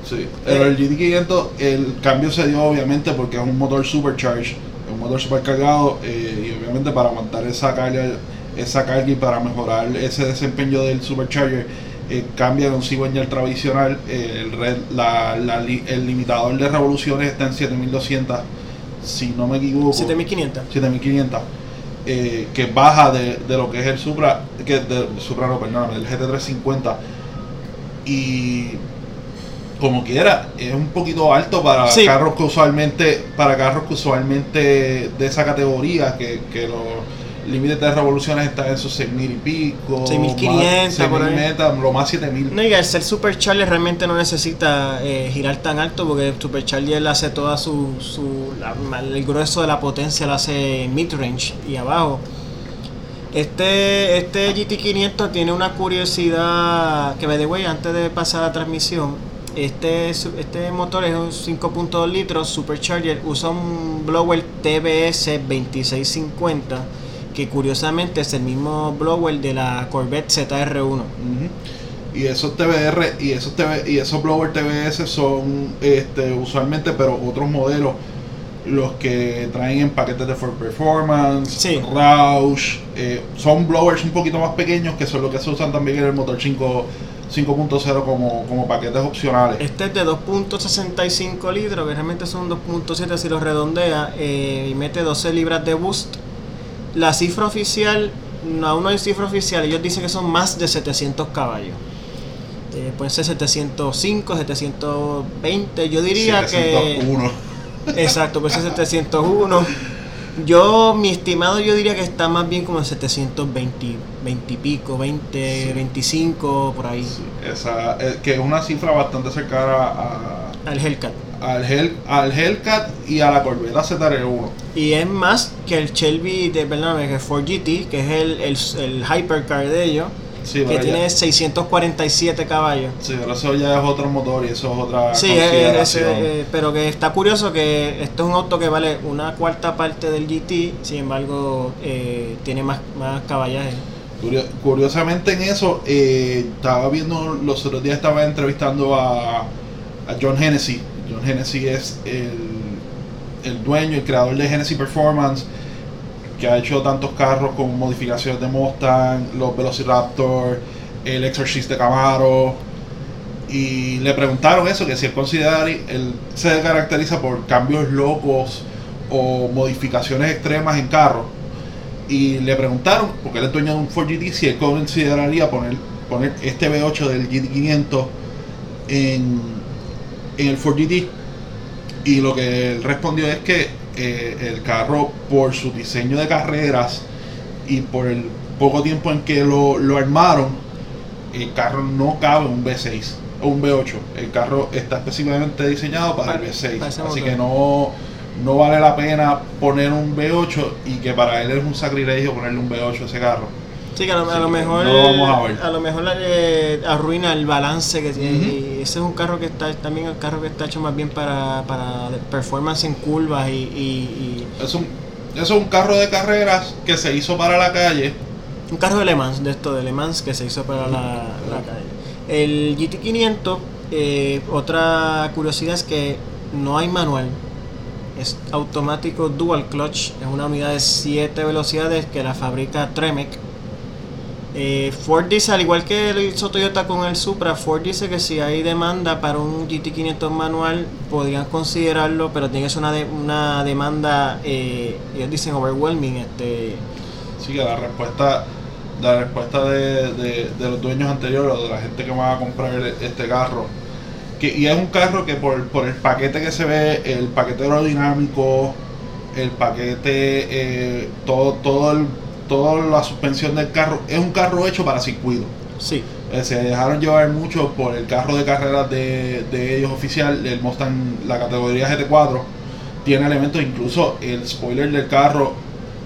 Sí, pero el GT500, el cambio se dio obviamente porque es un motor supercharged, un motor supercargado eh, y obviamente para aguantar esa carga, esa carga y para mejorar ese desempeño del supercharger eh, cambia de un cigüeñal tradicional. Eh, el, el limitador de revoluciones está en 7200, si no me equivoco. 7500. 7500. Eh, que baja de, lo que es el Supra, que de, Supra no, perdóname, el GT350. Y como quiera, es un poquito alto para carros que usualmente, para carros que usualmente de esa categoría, que, que los límite de revoluciones está en sus 6000 y pico. 6500, por ahí. lo más 7000. No, y el ser Supercharger realmente no necesita eh, girar tan alto porque Supercharger hace toda su. su el grueso de la potencia lo hace mid-range y abajo. Este, este GT500 tiene una curiosidad que, me de way, antes de pasar a la transmisión, este, este motor es un 5.2 litros Supercharger, usa un blower TBS 2650 que curiosamente es el mismo blower de la Corvette ZR1. Y esos TBR y esos TV, y esos blower TBS son este, usualmente, pero otros modelos, los que traen en paquetes de Ford Performance, sí. Roush, eh, son blowers un poquito más pequeños que son los que se usan también en el motor 5 5.0 como, como paquetes opcionales. Este es de 2.65 litros, que realmente son 2.7 si lo redondea, eh, y mete 12 libras de boost la cifra oficial, aún no hay cifra oficial, ellos dicen que son más de 700 caballos. Eh, pueden ser 705, 720, yo diría 701. que... Exacto, puede ser 701. Yo, mi estimado, yo diría que está más bien como en 720 20 y pico, 20, 25, por ahí. esa, eh, que es una cifra bastante cercana a, al Hellcat al, Hell, al Hellcat y a la Corvette ZR1. Y es más que el Shelby de perdón, que Ford GT, que es el, el, hypercar de ellos. Que tiene 647 caballos. Sí, pero eso ya es otro motor y eso es otra. Sí, eh, pero que está curioso que esto es un auto que vale una cuarta parte del GT, sin embargo, eh, tiene más, más caballaje. Curiosamente en eso, eh, estaba viendo, los otros días estaba entrevistando a, a John Hennessy, John Hennessy es el, dueño, el creador de Hennessy Performance, que ha hecho tantos carros con modificaciones de Mustang, los Velociraptor, el Exorcist de Camaro. Y le preguntaron eso, que si él considera, él se caracteriza por cambios locos o modificaciones extremas en carros. Y le preguntaron, porque él es dueño de un Ford GT, si él consideraría poner, poner este V8 del GT500 en en el Ford GT. Y lo que él respondió es que eh, el carro, por su diseño de carreras y por el poco tiempo en que lo, armaron, el carro no cabe un V6 o un V8. El carro está específicamente diseñado para, el V6. Así que no, no vale la pena poner un V8 y que para él es un sacrilegio ponerle un V8 a ese carro. Sí, que a lo, a lo Sí, mejor, no lo vamos a ver. a lo mejor eh, arruina el balance que tiene. Y ese es un carro que está también el carro que está hecho más bien para, para performance en curvas y, y- Es un, es un carro de carreras que se hizo para la calle. y un carro de Le Mans, de esto de Le Mans que se hizo para la, la calle. El GT500, eh, otra curiosidad es que no hay manual. Es automático dual clutch, es una unidad de 7 velocidades que la fabrica Tremec. Eh, Ford dice, al igual que lo hizo Toyota con el Supra, Ford dice que si hay demanda para un GT500 manual, podrían considerarlo, pero tiene que ser una, de- una demanda, eh, ellos dicen overwhelming. Este, Sí, que la respuesta, la respuesta de, los dueños anteriores o de la gente que va a comprar este carro. Que, y es un carro que por, por el paquete que se ve, el paquete aerodinámico, el paquete, eh, todo, todo el, toda la suspensión del carro, es un carro hecho para circuito. sí, Eh, se dejaron llevar mucho por el carro de carreras de, de ellos oficial, el Mustang, la categoría GT4, tiene elementos, incluso el spoiler del carro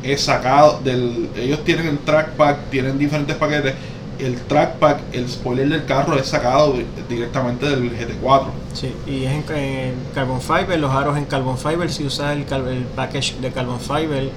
es sacado del... Ellos tienen el trackpack, tienen diferentes paquetes, el trackpack, el spoiler del carro es sacado di- directamente del GT4. sí, y es en, en carbon fiber, los aros en carbon fiber, si usas el, el package de carbon fiber,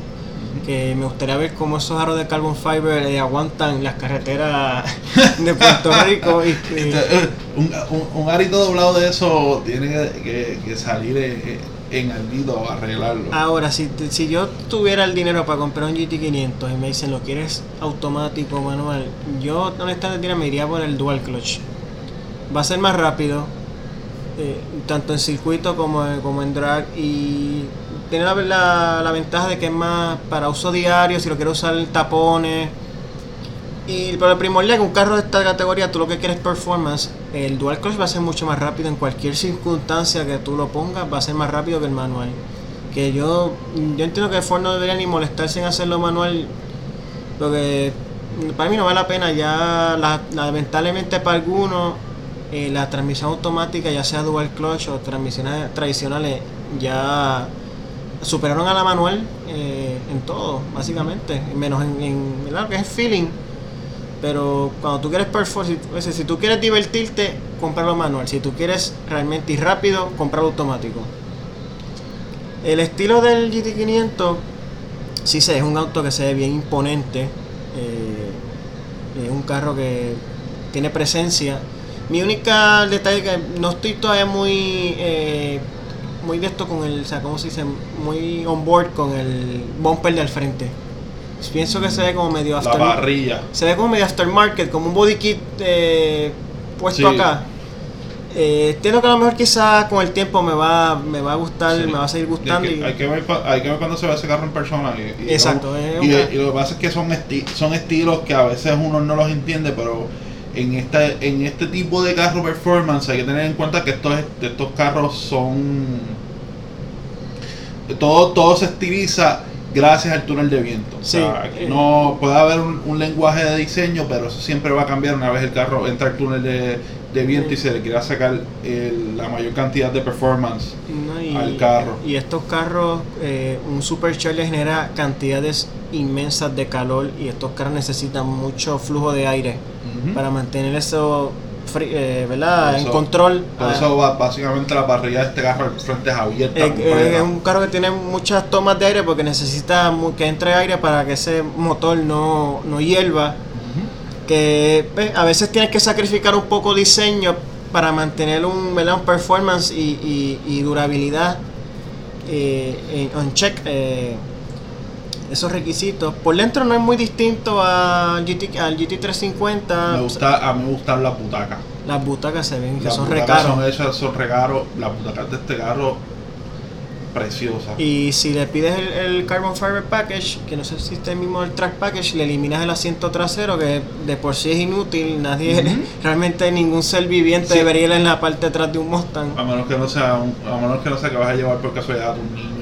que me gustaría ver cómo esos aros de carbon fiber eh, aguantan las carreteras de Puerto Rico y, y- Este, un, un, un arito doblado de eso tiene que, salir en, en alguito a arreglarlo. Ahora, si, si yo tuviera el dinero para comprar un GT500 y me dicen, ¿lo quieres automático o manual? Yo, honestamente, me iría por el dual clutch. Va a ser más rápido, eh, tanto en circuito como, como en drag, y tiene la, la, la ventaja de que es más para uso diario, si lo quiero usar tapones. Y pero lo primordial que un carro de esta categoría, tú lo que quieres es performance, el dual clutch va a ser mucho más rápido en cualquier circunstancia que tú lo pongas, va a ser más rápido que el manual. Que yo, yo entiendo que Ford no debería ni molestarse en hacerlo manual, porque para mí no vale la pena. Ya, la- lamentablemente para algunos, eh, la transmisión automática, ya sea dual clutch o transmisiones tradicionales, ya superaron a la manual eh, en todo, básicamente, menos en, en que es feeling. Pero cuando tú quieres performance, si, tú quieres divertirte, comprarlo manual. Si tú quieres realmente ir rápido, comprarlo automático. El estilo del GT500, sí sé, es un auto que se ve bien imponente. eh, es un carro que tiene presencia. Mi única detalle que no estoy todavía muy eh, muy de esto con el, o sea, ¿cómo se dice? Muy on board con el bumper del frente. Pienso que se ve como medio la after, parrilla. se ve como medio aftermarket, como un body kit eh, puesto Sí. acá. Eh, entiendo que a lo mejor quizás con el tiempo me va, me va a gustar, Sí. me va a seguir gustando. Hay que, y- hay que ver, cua- hay que ver cuando se ve ese carro en persona. Y, y Exacto, lo- de- y lo que pasa es que son, esti- son estilos que a veces uno no los entiende, pero en esta, en este tipo de carro performance hay que tener en cuenta que estos, estos carros son... Todo, todo se estiliza gracias al túnel de viento. O sea, Sí, no puede haber un, un lenguaje de diseño, pero eso siempre va a cambiar una vez el carro entra al túnel de, de viento y se le quiera sacar el- la mayor cantidad de performance. No, y, al carro. Y estos carros, eh, un supercharger genera cantidades inmensas de calor y estos carros necesitan mucho flujo de aire para mantener eso, eh, ¿verdad? En control. Por Ah, eso ba- básicamente la parrilla de este carro al frente es abierta. eh, eh, es un carro que tiene muchas tomas de aire porque necesita que entre aire para que ese motor no, no hierva. Que pues, a veces tienes que sacrificar un poco diseño para mantener un, ¿verdad? un performance y, y- y durabilidad eh, en- on check esos requisitos por dentro no es muy distinto al, GT, al GT350 Me gusta, a mí me gustan las butacas. las butacas se ven que Las son recaros son son. Las butacas de este carro, preciosas. y si le pides el, el Carbon Fiber Package, que no sé si está el mismo el Track Package, le eliminas el asiento trasero, que de por sí es inútil. Nadie, realmente ningún ser viviente Sí. debería ir en la parte de atrás de un Mustang. A menos que no sea, un- a menos que no sea que vas a llevar por casualidad a un niño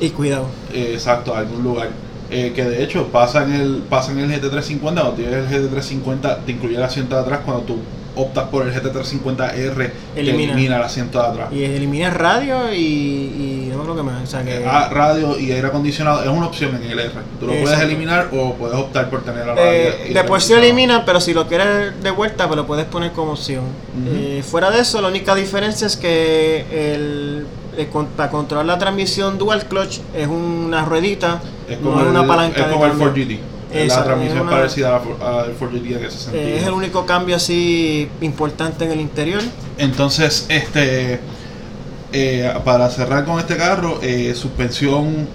Y cuidado. eh, exacto a algún lugar. Eh, que de hecho pasa en el pasa en el GT350 cuando tienes el GT350 te incluye el asiento de atrás cuando tú optas por el GT350R, que Elimina. elimina el asiento de atrás. Y elimina radio y, y no creo que más. O sea que, Ah, radio y aire acondicionado es una opción en el R. Tú lo puedes eliminar o puedes optar por tener la radio. eh, y de por sí acondicionado. elimina, pero si lo quieres de vuelta, pues lo puedes poner como opción. Eh, fuera de eso, la única diferencia es que el, con- para controlar la transmisión dual clutch es una ruedita, Es no como, es el, una palanca. es de como el cambio. 4GT. Es Exacto, la transmisión es una- parecida al 4GT que se sentía. Eh, es el único cambio así importante en el interior. Entonces, este eh, para cerrar con este carro, eh, suspensión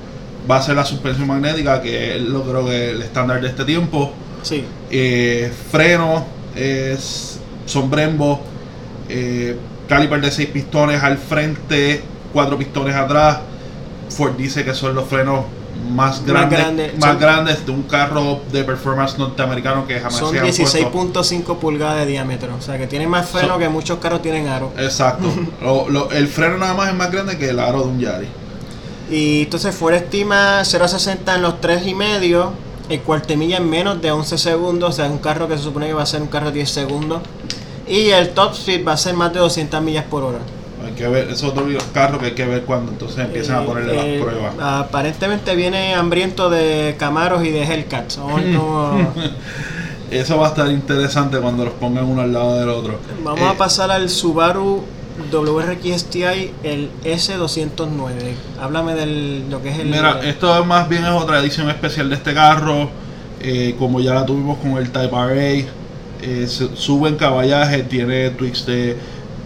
va a ser la suspensión magnética, que es lo creo que el estándar de este tiempo. Sí, Eh, freno son Brembo, eh, caliper de 6 pistones al frente, 4 pistones atrás. Ford dice que son los frenos más Más grandes, grande, más son- grandes de un carro de performance norteamericano que jamás son se han puesto. 16.5 pulgadas de diámetro. O sea que tiene más freno Son- que muchos carros tienen aro. Exacto. Lo- lo- el freno nada más es más grande que el aro de un Yaris. Y entonces Ford estima 0 a 60 en los 3,5, el cuartemilla en menos de 11 segundos, o sea, es un carro que se supone que va a ser un carro de 10 segundos. Y el top speed va a ser más de 200 millas por hora. Hay que ver, es otro carro que hay que ver cuando entonces empiezan a Eh, ponerle eh, las pruebas. Aparentemente viene hambriento de Camaros y de Hellcats. Eso va a estar interesante cuando los pongan uno al lado del otro. Vamos Eh, a pasar al Subaru WRX STI, el S209. Háblame de lo que es el... Mira, esto es más bien es otra edición especial de este carro. eh, como ya la tuvimos con el Type RA. eh, sube en caballaje, tiene tweaks de.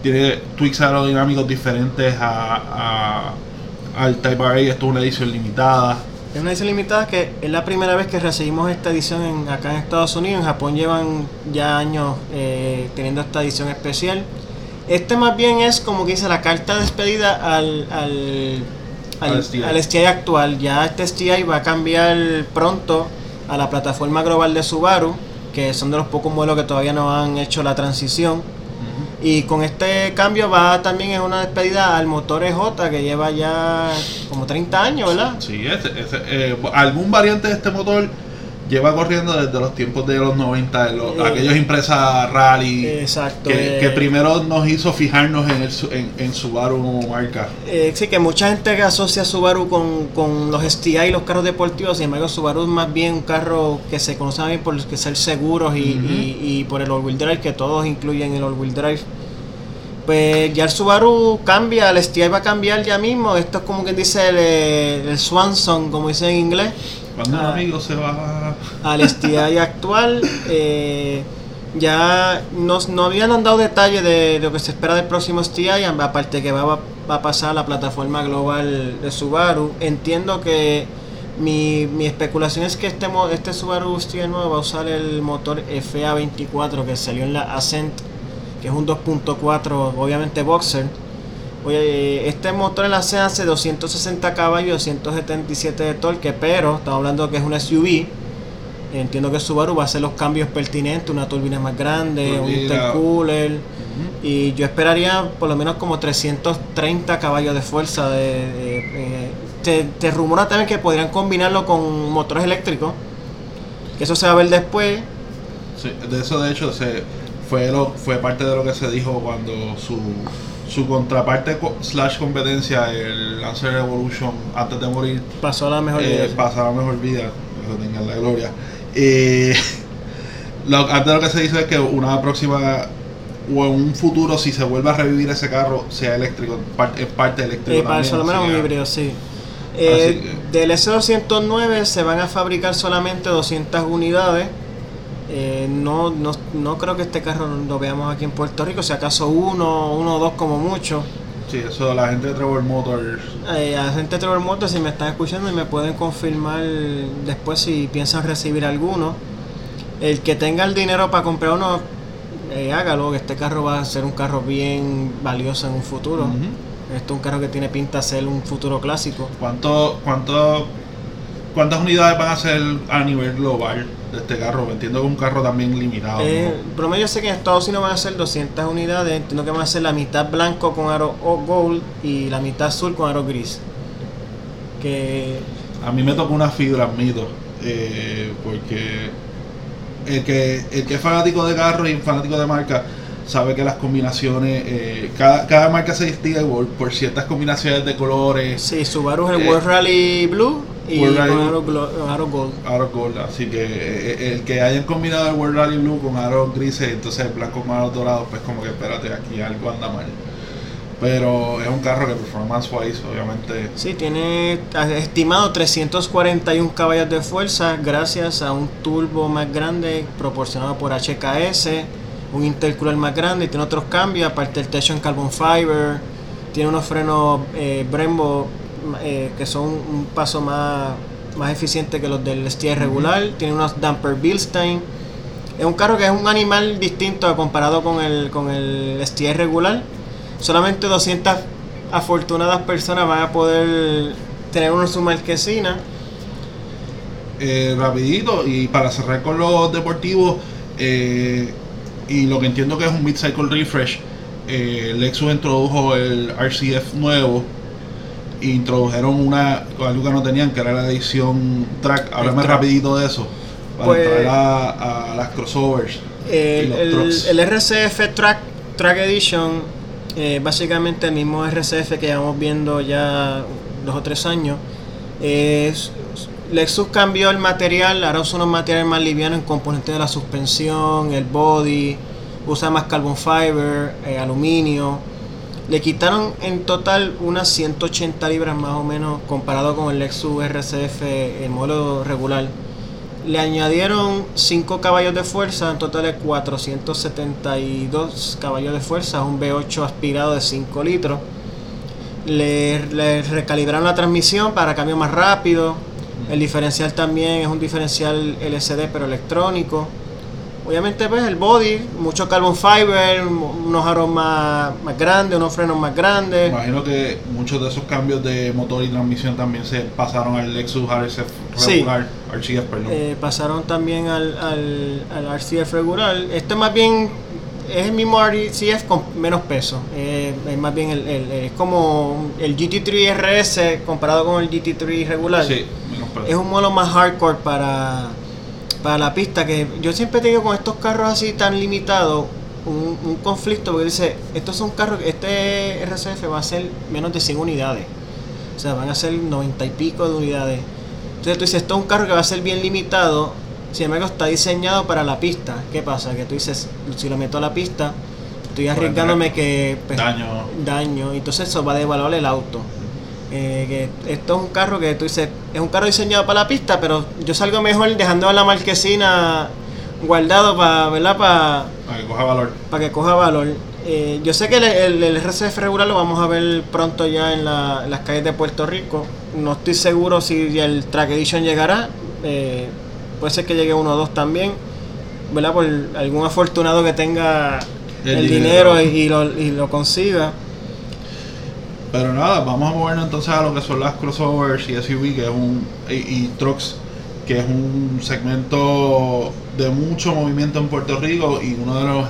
Tiene tweaks aerodinámicos diferentes a, a- al Type RA. Esto es una edición limitada. Es una edición limitada que es la primera vez que recibimos esta edición en- acá en Estados Unidos. En Japón llevan ya años eh, teniendo esta edición especial. Este más bien es como que dice la carta de despedida al, al, al, Al STI. al STI actual. Ya este STI va a cambiar pronto a la plataforma global de Subaru, que son de los pocos modelos que todavía no han hecho la transición. Y con este cambio va también es una despedida al motor EJ que lleva ya como 30 años, ¿verdad? Sí, ese- ese, eh, algún variante de este motor lleva corriendo desde los tiempos de los 90, de los- Eh, aquellos impresas rally. Exacto. Que, eh, que primero nos hizo fijarnos en, el, en, en Subaru marca. eh, sí, que mucha gente que asocia Subaru con, con los STI y los carros deportivos, sin embargo Subaru es más bien un carro que se conoce bien por que ser seguros y, y- y por el all-wheel drive, que todos incluyen el all-wheel drive. Pues ya el Subaru cambia, el STI va a cambiar ya mismo. Esto es como quien dice el, eh, el Swanson, como dice en inglés. Cuando un Ah. amigo se va. al STI actual. eh, ya nos, no habían dado detalles de, lo que se espera del próximo STI, aparte que va, a pasar a la plataforma global de Subaru. Entiendo que mi, mi especulación es que este, este Subaru STI nuevo va a usar el motor FA24 que salió en la Ascent, que es un 2.4, obviamente Boxer. Oye, este motor en la Ascent hace 260 caballos, 277 de torque, pero estamos hablando que es una SUV. Entiendo que Subaru va a hacer los cambios pertinentes, una turbina más grande, un intercooler. Y yo esperaría por lo menos como 330 caballos de fuerza. De, de- te, te rumora también que podrían combinarlo con motores eléctricos. Que eso se va a ver después. Sí, de eso, de hecho, se, fue, lo, fue parte de lo que se dijo cuando su, su contraparte co- slash competencia, el Lancer Evolution, antes de morir, Pasó a la mejor eh, vida. pasaba mejor vida, lo tengan la gloria. Eh, lo, antes de lo que se dice es que una próxima o en un futuro si se vuelve a revivir ese carro sea eléctrico, parte, es parte eléctrico Eh, para también, menos un híbrido, sí. Eh, Del S209 se van a fabricar solamente 200 unidades. Eh, no, no, no creo que este carro lo veamos aquí en Puerto Rico, si acaso uno, uno o dos como mucho. Sí, eso la gente de Trevor Motors Eh, a gente de Trevor Motors, si me están escuchando y me pueden confirmar después si piensan recibir alguno. El que tenga el dinero para comprar uno, eh, hágalo, que este carro va a ser un carro bien valioso en un futuro. Esto es un carro que tiene pinta de ser un futuro clásico. ¿Cuánto, cuánto, ¿Cuántas unidades van a ser a nivel global de este carro? Entiendo que es un carro también limitado. Eh, ¿no? promedio sé que en Estados Unidos van a ser 200 unidades. Entiendo que van a ser la mitad blanco con aro gold y la mitad azul con aro gris. Que A mí me tocó una fibra, admito, eh, porque el que, el que es fanático de carros y fanático de marca sabe que las combinaciones, eh, cada, cada marca se distingue por, por ciertas combinaciones de colores. Sí, Subaru es el Eh, World Rally Blue y World Rally con Aro Gold. Aro Gold, así que eh, el que hayan combinado el World Rally Blue con aro grises, entonces el blanco con aro dorado, pues como que espérate, aquí algo anda mal. Pero es un carro que performance wise, obviamente, Sí, tiene estimado 341 caballos de fuerza gracias a un turbo más grande proporcionado por HKS, un intercooler más grande y tiene otros cambios, aparte el techo en carbon fiber, tiene unos frenos eh, Brembo eh, que son un paso más, más eficiente que los del STI regular, tiene unos damper Bilstein. Es un carro que es un animal distinto comparado con el, con el STI regular. Solamente 200 afortunadas personas van a poder tener uno en su marquesina. eh, rapidito y para cerrar con los deportivos eh, y lo que entiendo que es un mid-cycle refresh eh, Lexus introdujo el RCF nuevo e introdujeron una algo que no tenían que era la edición track háblame rapidito de eso para Pues- entrar a, a las crossovers El, Y los el- trucks. el RCF Track, Track Edition, eh, básicamente el mismo RCF que llevamos viendo ya dos o tres años. Es- Lexus cambió el material, ahora usa unos materiales más livianos en componentes de la suspensión, el body, usa más carbon fiber, eh, aluminio. Le quitaron en total unas 180 libras más o menos comparado con el Lexus RCF, el modelo regular. Le añadieron 5 caballos de fuerza, en total de 472 caballos de fuerza, un V8 aspirado de 5 litros. Le, le recalibraron la transmisión para cambio más rápido. El diferencial también es un diferencial LCD pero electrónico. Obviamente pues el body, mucho carbon fiber, unos aros más, más grandes, unos frenos más grandes. imagino que muchos de esos cambios de motor y transmisión también se pasaron al Lexus RCF Sí. regular RCF perdón Eh, pasaron también al, al, al RCF regular. Este más bien es el mismo RCF con menos peso. Eh, es más bien el, el- es como el GT3 RS comparado con el GT3 regular. sí. Es un modelo más hardcore para, para la pista. Que yo siempre he tenido con estos carros así tan limitados un, un conflicto porque dice, estos son carros, este RCF va a ser menos de 100 unidades. O sea, van a ser 90 y pico de unidades. Entonces tú dices, esto es un carro que va a ser bien limitado. Sin embargo, está diseñado para la pista. ¿Qué pasa? Que tú dices, si lo meto a la pista, estoy arriesgándome que pues, daño daño. Entonces eso va a devaluar el auto. Eh, que esto es un carro que tú dices, es un carro diseñado para la pista, pero yo salgo mejor dejando la marquesina guardado para, ¿verdad? Para para que coja valor para que coja valor. Eh, yo sé que el, el- el RCF regular lo vamos a ver pronto ya en, la- en las calles de Puerto Rico. No estoy seguro si el Track Edition llegará. Eh, puede ser que llegue uno o dos también. ¿Verdad? Por algún afortunado que tenga El el, dinero. dinero, y, y lo, y lo consiga. Pero nada, vamos a movernos entonces a lo que son las crossovers y SUV, que es un y, y trucks, que es un segmento de mucho movimiento en Puerto Rico y uno de los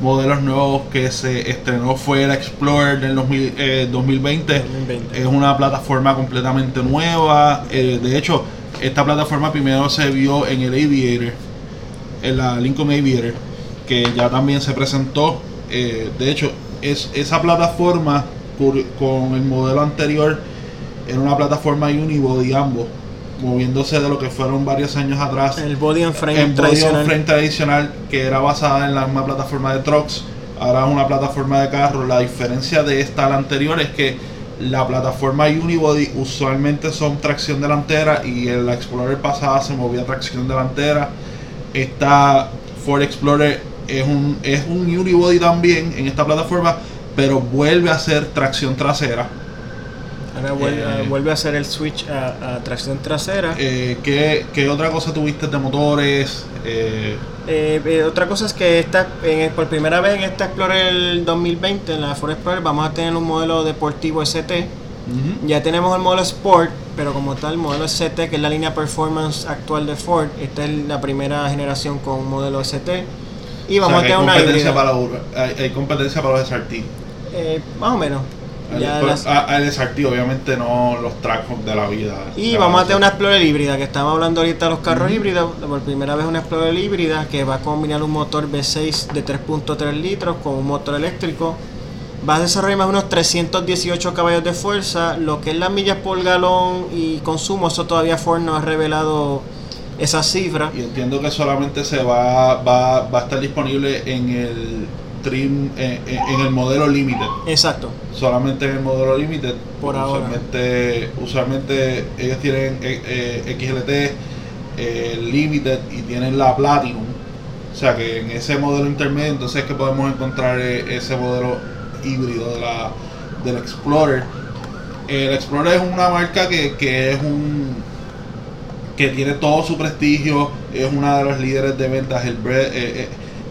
modelos nuevos que se estrenó fue el Explorer del 2000, eh, 2020. 2020. Es una plataforma completamente nueva. eh, de hecho, esta plataforma primero se vio en el Aviator, en la Lincoln Aviator, que ya también se presentó. eh, de hecho, es esa plataforma con el modelo anterior era una plataforma unibody ambos, moviéndose de lo que fueron varios años atrás El body and frame en body on tradicional. frame tradicional que era basada en la misma plataforma de trucks ahora es una plataforma de carro la diferencia de esta a la anterior es que la plataforma unibody usualmente son tracción delantera y en la Explorer pasada se movía tracción delantera esta Ford Explorer es un es un unibody también en esta plataforma pero vuelve a ser tracción trasera Ahora vuelve, Eh. vuelve a hacer el switch a, a tracción trasera. Eh, ¿qué, qué otra cosa tuviste de motores? Eh, Eh, eh, otra cosa es que esta, por primera vez en esta Explorer 2020, en la Ford Explorer, vamos a tener un modelo deportivo ST. Ya tenemos el modelo Sport, pero como tal, el modelo ST, que es la línea Performance actual de Ford, esta es la primera generación con un modelo ST. Y O vamos sea, que a tener hay una competencia híbrida. para hay competencia para los SRT. Eh, más o menos. El, Ya pero- las- ah, el SRT, obviamente no los tracks de la vida. Y vamos a tener una Explorer híbrida, que estamos hablando ahorita de los carros híbridos. Por primera vez una Explorer híbrida que va a combinar un motor V6 de 3.3 litros con un motor eléctrico. Va a desarrollar más o menos 318 caballos de fuerza. Lo que es las millas por galón y consumo, eso todavía Ford no ha revelado esa cifra. Y entiendo que solamente se va, va, va a estar disponible en el trim, en, en- en el modelo Limited. Exacto. Solamente en el modelo Limited. Por ahora. Usualmente, usualmente ellos tienen eh, eh, XLT, eh, Limited y tienen la Platinum. O sea que en ese modelo intermedio entonces es que podemos encontrar eh, ese modelo híbrido de la, del Explorer. El Explorer es una marca que, que es un que tiene todo su prestigio, es una de los líderes de ventas, el eh, eh,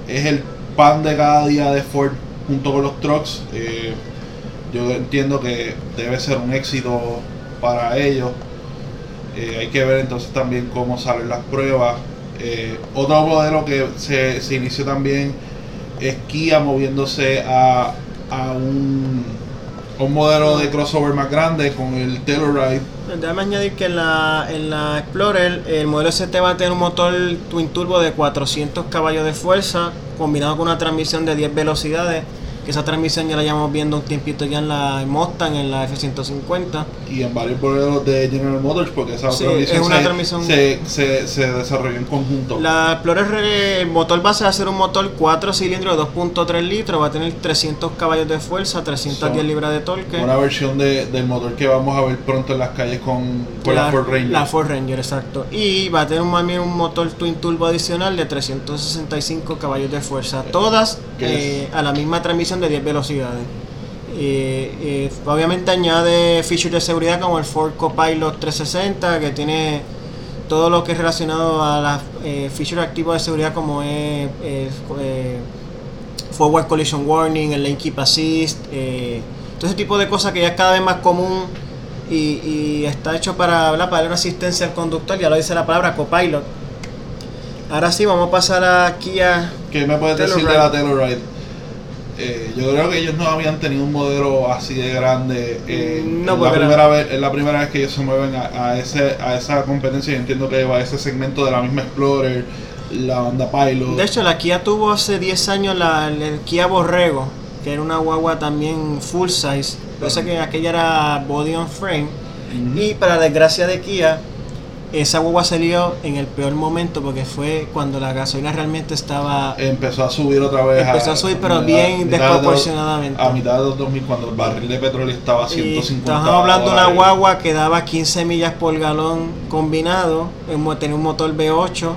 es el pan de cada día de Ford junto con los trucks. eh, yo entiendo que debe ser un éxito para ellos. Eh, hay que ver entonces también cómo salen las pruebas. Eh, otro modelo que se, inició también es Kia moviéndose a, a un, un modelo de crossover más grande con el Telluride. Déjame añadir que en la, en la Explorer el modelo ST va a tener un motor twin turbo de 400 caballos de fuerza combinado con una transmisión de 10 velocidades. Esa transmisión ya la llevamos viendo un tiempito ya en la Mustang, en la F-150. y en varios modelos de General Motors porque esa Sí, transmisión, es una se, transmisión- se, se- se desarrolló en conjunto. La Explorer, eh, el motor base va a ser un motor 4 cilindros de 2.3 litros, va a tener 300 caballos de fuerza, 310 Son libras de torque. Una versión de, del motor que vamos a ver pronto en las calles con, con la, Ford Ranger. La Ford Ranger, exacto. Y va a tener un, también un motor twin turbo adicional de 365 caballos de fuerza. Todas ¿Qué eh, a la misma transmisión de 10 velocidades. Obviamente añade features de seguridad como el Ford Copilot 360 que tiene todo lo que es relacionado a las eh, features activos de seguridad como es eh, eh, Forward Collision Warning, el Lane Keep Assist, eh, todo ese tipo de cosas que ya es cada vez más común y, y está hecho para, ¿verdad? para darle una asistencia al conductor, ya lo dice la palabra Copilot. Ahora sí, vamos a pasar a Kia. ¿Qué me puedes decir de la Telluride? Eh, yo creo que ellos no habían tenido un modelo así de grande. eh, No, es, la primera vez, es la primera vez que ellos se mueven a, a ese, a esa competencia. Yo entiendo que va a ese segmento de la misma Explorer, la Honda Pilot. De hecho, la Kia tuvo hace 10 años la, el Kia Borrego, que era una guagua también full size. Sé que aquella era body on frame. Y para desgracia de Kia, esa guagua salió en el peor momento porque fue cuando la gasolina realmente estaba empezó a subir otra vez. Empezó a subir, pero bien desproporcionadamente. A mitad de los 2000, cuando el barril de petróleo estaba a Y 150 estamos hablando de una guagua que daba 15 millas por galón combinado, tenía un motor V8.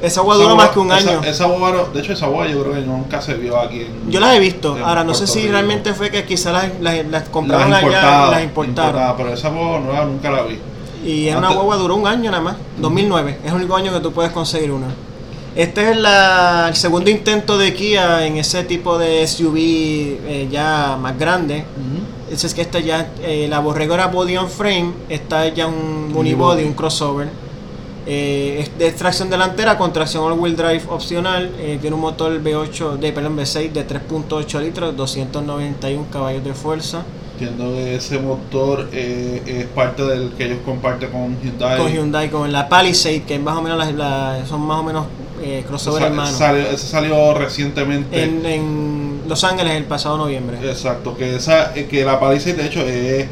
Esa guagua Esa duró más que un esa- año. Esa guagua, no- de hecho, esa guagua yo creo que nunca se vio aquí en. Yo las he visto. Ahora, no sé si Rico. realmente fue que quizás las, las, las Las compraron allá importadas, y las importaron. pero esa guagua nueva nunca la vi. Y era una guagua duró un año nada más. 2009. Es el único año que tú puedes conseguir una. Este es la- el segundo intento de Kia en ese tipo de SUV eh, ya más grande. Ese es que esta ya, eh, la Borrego era body on frame, esta es ya un unibody, Unibody. un crossover. Eh, es de tracción delantera con tracción all-wheel drive opcional. eh, tiene un motor V8, de, perdón, V6 de 3.8 litros, 291 caballos de fuerza. Entiendo que ese motor eh, es parte del que ellos comparten con Hyundai. Con Hyundai, con la Palisade, que más o menos las- la- son más o menos eh, crossover hermanos. salió- ese salió recientemente. En, en Los Ángeles el pasado noviembre. Exacto, que esa eh, que la Palisade de hecho es,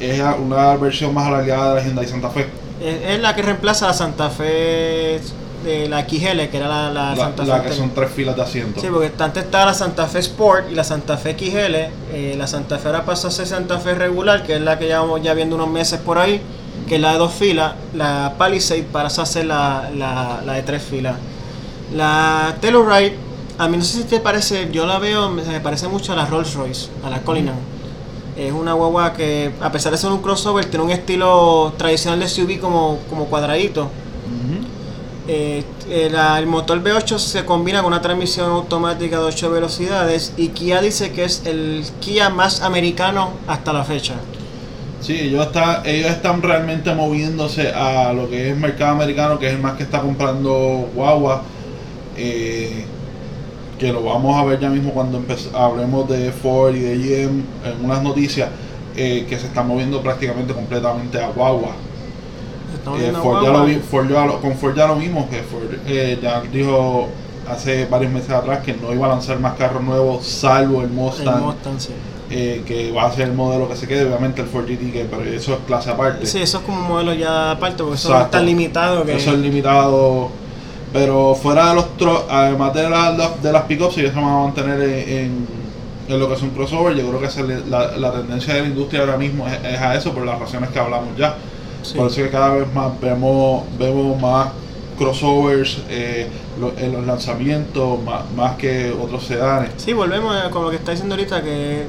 es una versión más alargada de la Hyundai Santa Fe. Es, es la que reemplaza a la Santa Fe de la XL, que era la, la La, Santa la Fe. que anterior. son tres filas de asientos. Sí, porque antes estaba la Santa Fe Sport y la Santa Fe XL. eh, la Santa Fe ahora pasó a ser Santa Fe regular, que es la que llevamos ya viendo unos meses por ahí, que es la de dos filas. La Palisade pasa a ser la, la, la de tres filas. La Telluride, a mí no sé si te parece, yo la veo, me, me parece mucho a la Rolls Royce, a la Cullinan. Es una guagua que, a pesar de ser un crossover, tiene un estilo tradicional de SUV como, como cuadradito. Eh, eh, el motor V8 se combina con una transmisión automática de 8 velocidades y Kia dice que es el Kia más americano hasta la fecha. Sí, ellos, está, ellos están realmente moviéndose a lo que es el mercado americano, que es el más que está comprando guagua. Eh, que lo vamos a ver ya mismo cuando hablemos de Ford y de GM en unas noticias que se está moviendo prácticamente completamente a guagua. Eh, Ford ya lo, con Ford ya lo vimos, que Ford eh, ya dijo hace varios meses atrás que no iba a lanzar más carros nuevos salvo el Mustang. que va a ser el modelo que se quede, obviamente el Ford GT, que, pero eso es clase aparte. Sí, eso es como un modelo ya aparte, porque eso está limitado. Que... Eso es limitado pero fuera de los además de, de las pickups, ellos se van a mantener en, en, lo que es un crossover. Yo creo que la, la, tendencia de la industria ahora mismo es, a eso, por las razones que hablamos ya. Por eso que cada vez más vemos, vemos más crossovers eh, en los lanzamientos, más, más, que otros sedanes. Sí, volvemos con lo que está diciendo ahorita, que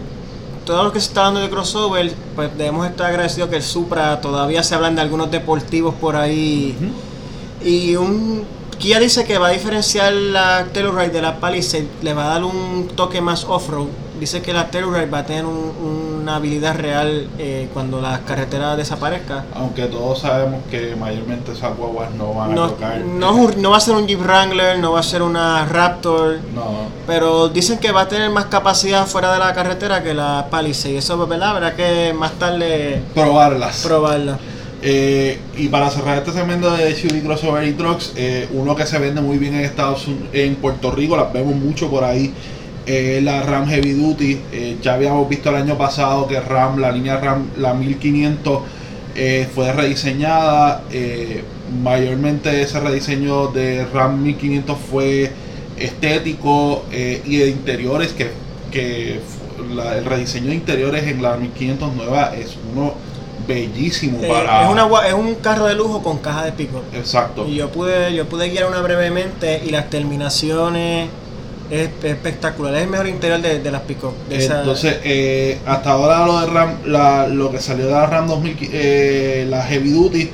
todo lo que se está dando de crossover, pues debemos estar agradecidos que el Supra todavía se hablan de algunos deportivos por ahí. Y un Kia dice que va a diferenciar la Telluride de la Palisade, le va a dar un toque más off-road. Dice que la Telluride va a tener una habilidad real eh, cuando la carretera desaparezca. Aunque todos sabemos que mayormente esas guaguas no van a tocar. No, no va a ser un Jeep Wrangler, no va a ser una Raptor. No. Pero dicen que va a tener más capacidad fuera de la carretera que la Palisade. Eso, ¿verdad? Habrá que más tarde probarlas. Probarlas. Eh, y para cerrar este segmento de SUV Crossover y Trucks, eh, uno que se vende muy bien en Estados Unidos, en Puerto Rico, las vemos mucho por ahí, eh, la Ram Heavy Duty. ya habíamos visto el año pasado que Ram, la línea Ram, la 1500, fue rediseñada. mayormente ese rediseño de Ram 1500 fue estético y de interiores, que, que el rediseño de interiores en la 1500 nueva es uno bellísimo eh, para... Es, una, es un carro de lujo con caja de pico. Exacto. Y yo pude, yo pude guiar una brevemente y las terminaciones es espectacular. Es el mejor interior de, las pico. Entonces, eh, hasta ahora lo de RAM, la, lo que salió de la RAM 2000, eh, la Heavy Duty,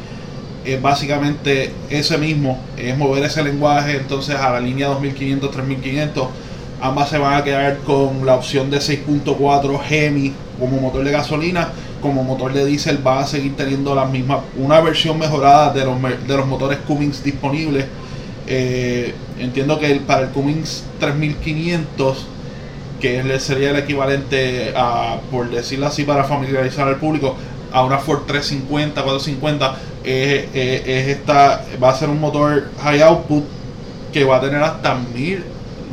es básicamente ese mismo, es mover ese lenguaje entonces a la línea 2500, 3500. Ambas se van a quedar con la opción de 6.4 Hemi como motor de gasolina como motor de diésel va a seguir teniendo la misma, una versión mejorada de los, de los motores Cummins disponibles. Eh, entiendo que para el Cummins 3500, que sería el equivalente a, por decirlo así, para familiarizar al público, a una Ford 350, 450, es, es, esta, va a ser un motor high output que va a tener hasta mil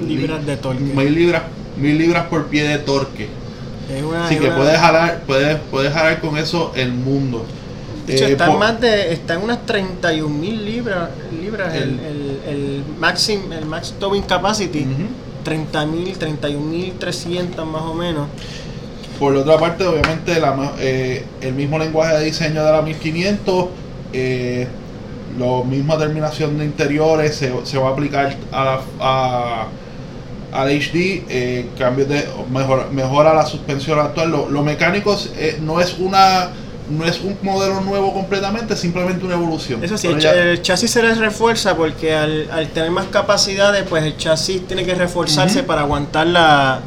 libras de torque. Mil libras, mil libras por pie de torque Así que puedes jalar, puedes, puedes jalar con eso el mundo. De hecho, eh, está, más de, está en unas 31 mil libras, libras el, el, el, maxim, el max towing capacity. 30 mil, 31 mil 300 más o menos. Por otra parte, obviamente, la, eh, el mismo lenguaje de diseño de la 1500, eh, la misma terminación de interiores se, se va a aplicar a, a al HD, eh, cambios de mejor, mejora la suspensión actual. Los lo mecánicos eh, no es una no es un modelo nuevo completamente, simplemente una evolución. Eso sí, el, chasis se les refuerza porque al, tener más capacidades, pues el chasis tiene que reforzarse para aguantar la,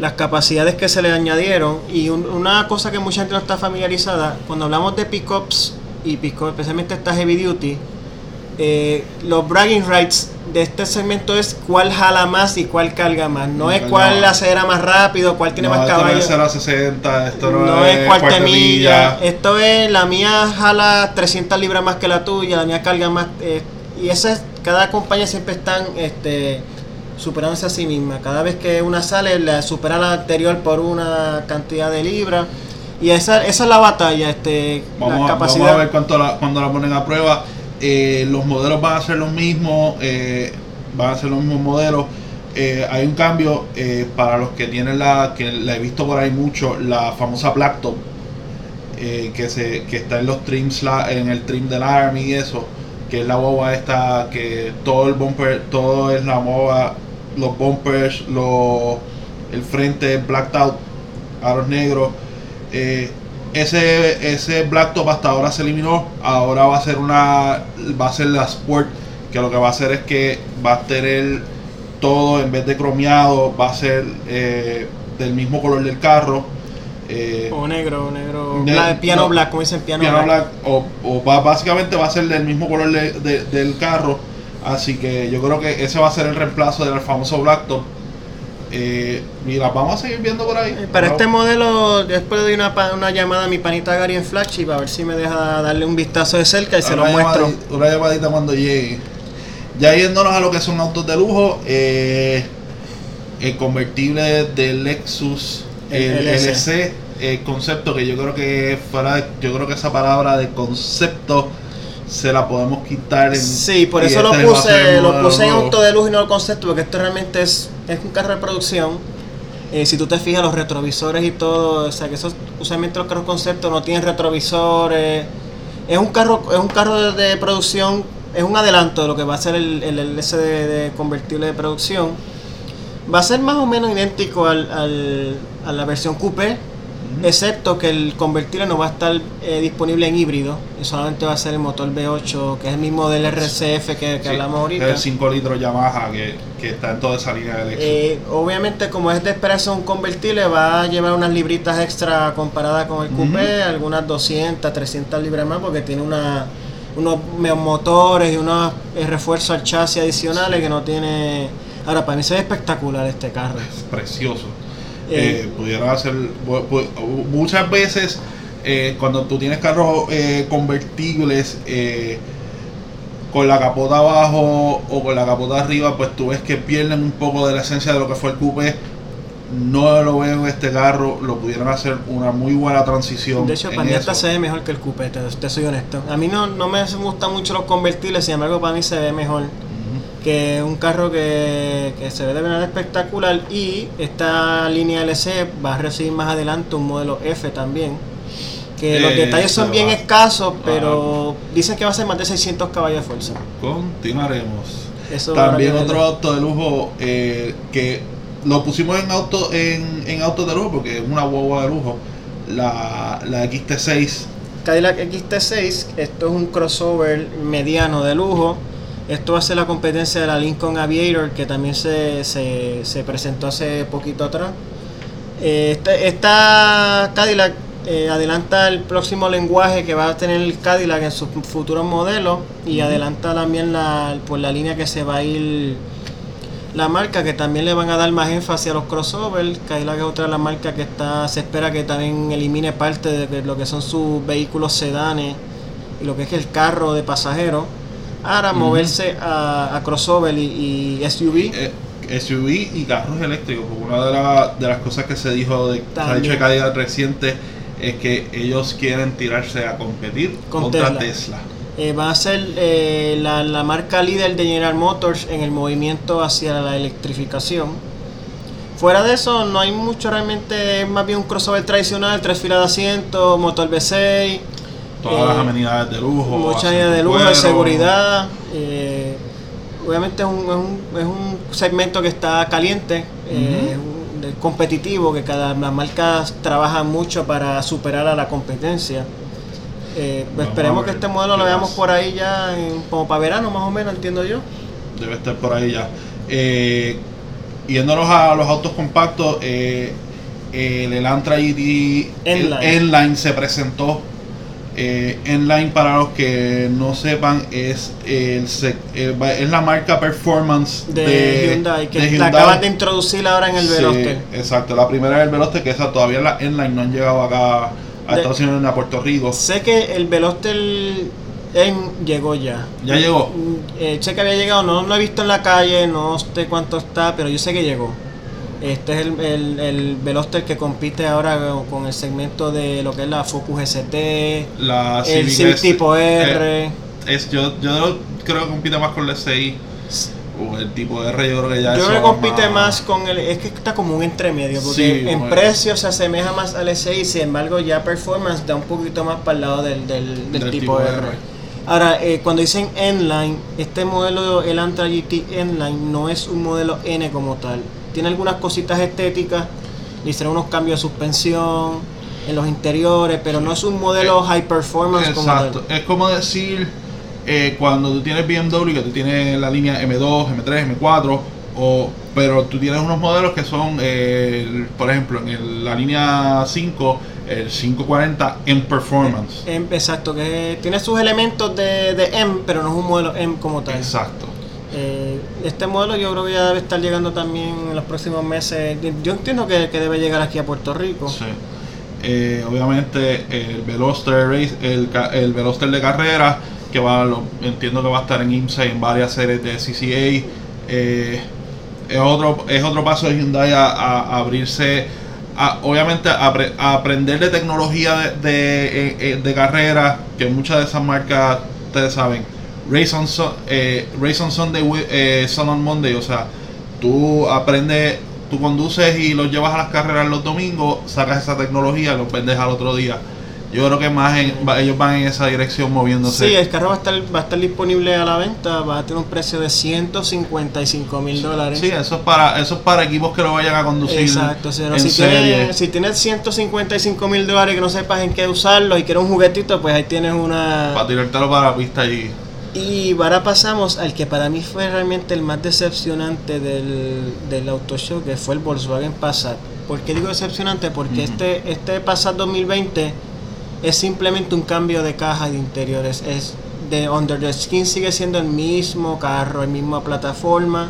las capacidades que se le añadieron. Y una cosa que mucha gente no está familiarizada, cuando hablamos de pickups y pickups, especialmente esta heavy duty, eh, los bragging rights de este segmento es cuál jala más y cuál carga más. No, es cuál acelera más rápido, cuál tiene más caballos. Esto no es 60, esto no, no es, cuarta milla. Esto es la mía jala 300 libras más que la tuya, la mía carga más. Eh, y esa es, cada compañía siempre están este, superándose a sí misma. Cada vez que una sale, la supera la anterior por una cantidad de libras. Y esa, esa es la batalla, este, vamos, la capacidad. Vamos a ver cuánto la, cuando la ponen a prueba eh, los modelos van a ser los mismos, eh, van a ser los mismos modelos. Eh, hay un cambio para los que tienen la, que la he visto por ahí mucho, la famosa Blacktop, que, se, que está en los trims, en el trim del Army y eso, que es la boba esta, que todo el bumper, todo es la boba, los bumpers, los, el frente blacked out, aros negros ese, ese blacktop hasta ahora se eliminó. Ahora va a ser una. Va a ser la Sport. Que lo que va a hacer es que va a tener todo en vez de cromeado. Va a ser eh, del mismo color del carro. Eh, o negro, negro. piano black, como dicen piano, black. o, va, básicamente va a ser del mismo color del carro. Así que yo creo que ese va a ser el reemplazo del famoso blacktop Eh, y las vamos a seguir viendo por ahí. Eh, Para este modelo, después doy una, llamada a mi panita Gary en Flagship a ver si me deja darle un vistazo de cerca y se lo muestro. Una llamadita cuando llegue. Ya yéndonos a lo que son autos de lujo, eh, el convertible de Lexus, El el, LC. El concepto que yo creo que fuera, yo creo que esa palabra de concepto se la podemos quitar. En, Sí, por eso lo este puse, lo puse en auto de lujo y no el concepto, porque esto realmente es, es un carro de producción. Eh, si tú te fijas, los retrovisores y todo, o sea que esos, usualmente los carros concepto no tienen retrovisores. Es un carro, es un carro de, producción, es un adelanto de lo que va a ser el, el LS de, convertible de producción. Va a ser más o menos idéntico al- a la versión coupé, excepto que el convertible no va a estar eh, disponible en híbrido, y solamente va a ser el motor V8, que es el mismo del RCF que, que Sí, hablamos ahorita. El 5 litros Yamaha que, que está en toda esa línea de. Eh, obviamente, como es de esperarse un convertible, va a llevar unas libritas extra comparadas con el coupé, algunas 200, 300 libras más, porque tiene una, unos motores y unos eh, refuerzos al chasis adicionales que no tiene. Ahora, para mí se ve espectacular este carro. es precioso. Eh, Eh, pudiera hacer muchas veces eh, cuando tú tienes carros eh, convertibles eh, con la capota abajo o con la capota arriba, pues tú ves que pierden un poco de la esencia de lo que fue el coupé. No lo veo en este carro, lo pudieran hacer una muy buena transición. De hecho, para mí hasta se ve mejor que el coupé, te, te soy honesto. A mí no, no me gustan mucho los convertibles, sin embargo, para mí se ve mejor. Que es un carro que, que se ve de verdad espectacular y esta línea LC va a recibir más adelante un modelo F también que los detalles son bien va. escasos pero dicen que va a ser más de 600 caballos de fuerza Continuaremos. Eso También otro auto de lujo eh, que lo pusimos en auto en, en autos de lujo porque es una guagua de lujo. La, la XT6 Cadillac XT6 esto es un crossover mediano de lujo esto ser la competencia de la Lincoln Aviator que también se, se, se presentó hace poquito atrás Eh, este- esta Cadillac eh, adelanta el próximo lenguaje que va a tener el Cadillac en sus futuros modelos y adelanta también la, pues, la línea que se va a ir la marca que también le van a dar más énfasis a los crossovers. Cadillac es otra de las marcas que está se espera que también elimine parte de lo que son sus vehículos sedanes y lo que es el carro de pasajeros. Ahora Ujú. moverse a, a crossover y, y SUV. eh, SUV y carros eléctricos. porque Una de, la- de las cosas que se dijo de, se ha dicho de Cadillac reciente es que ellos quieren tirarse a competir Con contra Tesla. Tesla. Eh, va a ser eh, la, la marca líder de General Motors en el movimiento hacia la electrificación. Fuera de eso, no hay mucho realmente, es más bien un crossover tradicional, tres filas de asiento, motor V6, Todas Eh, las amenidades de lujo. muchas áreas de lujo, de seguridad. eh, obviamente es un, es, un, es un segmento que está caliente, eh, un- de- competitivo, que cada las marcas trabajan mucho para superar a la competencia. Eh, pues esperemos que este modelo lo veamos por ahí ya en- como para verano más o menos, entiendo yo. debe estar por ahí ya. Eh, yéndonos a los autos compactos, eh, el Elantra GT el N-Line. N-Line se presentó. Eh, N-Line, para los que no sepan, es, el, el- es la marca performance De, de, Hyundai, que de la Hyundai. acaban de introducir ahora en el Sí, Veloster. exacto, la primera es el Veloster, que esa todavía la N-Line no han llegado acá a De- Estados Unidos ni a Puerto Rico. Sé que el Veloster en llegó ya. Ya llegó. Mm, eh, sé que había llegado, no lo he visto en la calle, no sé cuánto está, pero yo sé que llegó. Este es el, el, el Veloster que compite ahora con el segmento de lo que es la Focus ST, La el Civic tipo eh, R. Es, yo, yo creo que compite más con la SI. O el tipo R, yo creo que ya Yo creo que compite más con el. Es que está como un entremedio, porque Sí, en precio se asemeja más al SI, sin embargo, ya performance da un poquito más para el lado del, del, del Del tipo, tipo R. R. Ahora, eh, cuando dicen N-Line, este modelo, el Antra GT N-Line, no es un modelo N como tal. Tiene algunas cositas estéticas, le hicieron unos cambios de suspensión en los interiores, pero no es un modelo high performance como Exacto. tal. Es como decir eh, cuando tú tienes BMW, que tú tienes la línea M2, M3, M4, o, pero tú tienes unos modelos que son, eh, el- por ejemplo, en el- la línea 5, el 540 en performance. Em, Exacto, que tiene sus elementos de, de M, pero no es un modelo M como tal. Exacto. Eh, este modelo yo creo que ya debe estar llegando también en los próximos meses. Yo entiendo que, debe llegar aquí a Puerto Rico. Eh, obviamente el Veloster Race, el, el Veloster de carrera, que va, lo- entiendo que va a estar en IMSA y en varias series de CCA. eh, es otro, es otro paso de Hyundai a, abrirse, a- obviamente a, apre- a aprender de tecnología de, de, de carrera, que muchas de esas marcas, ustedes saben, Race on, eh, Race on Sunday, eh, Sun on Monday, o sea, tú aprendes, tú conduces y los llevas a las carreras los domingos, sacas esa tecnología, los vendes al otro día. Yo creo que más en- va- ellos van en esa dirección moviéndose. Sí, el carro va a estar, va a estar disponible a la venta, va a tener un precio de 155 mil dólares. Sí, eso es para eso es para equipos que lo vayan a conducir Exacto, pero en si, serie. tienes, si tienes 155 mil dólares que no sepas en qué usarlo y quieres un juguetito, pues ahí tienes una... para tirártelo para la pista y Y ahora pasamos al que para mí fue realmente el más decepcionante del, del auto show, que fue el Volkswagen Passat. ¿Por qué digo decepcionante? Porque este, este Passat 2020 es simplemente un cambio de caja de interiores. Es de Under the Skin sigue siendo el mismo carro, la misma plataforma.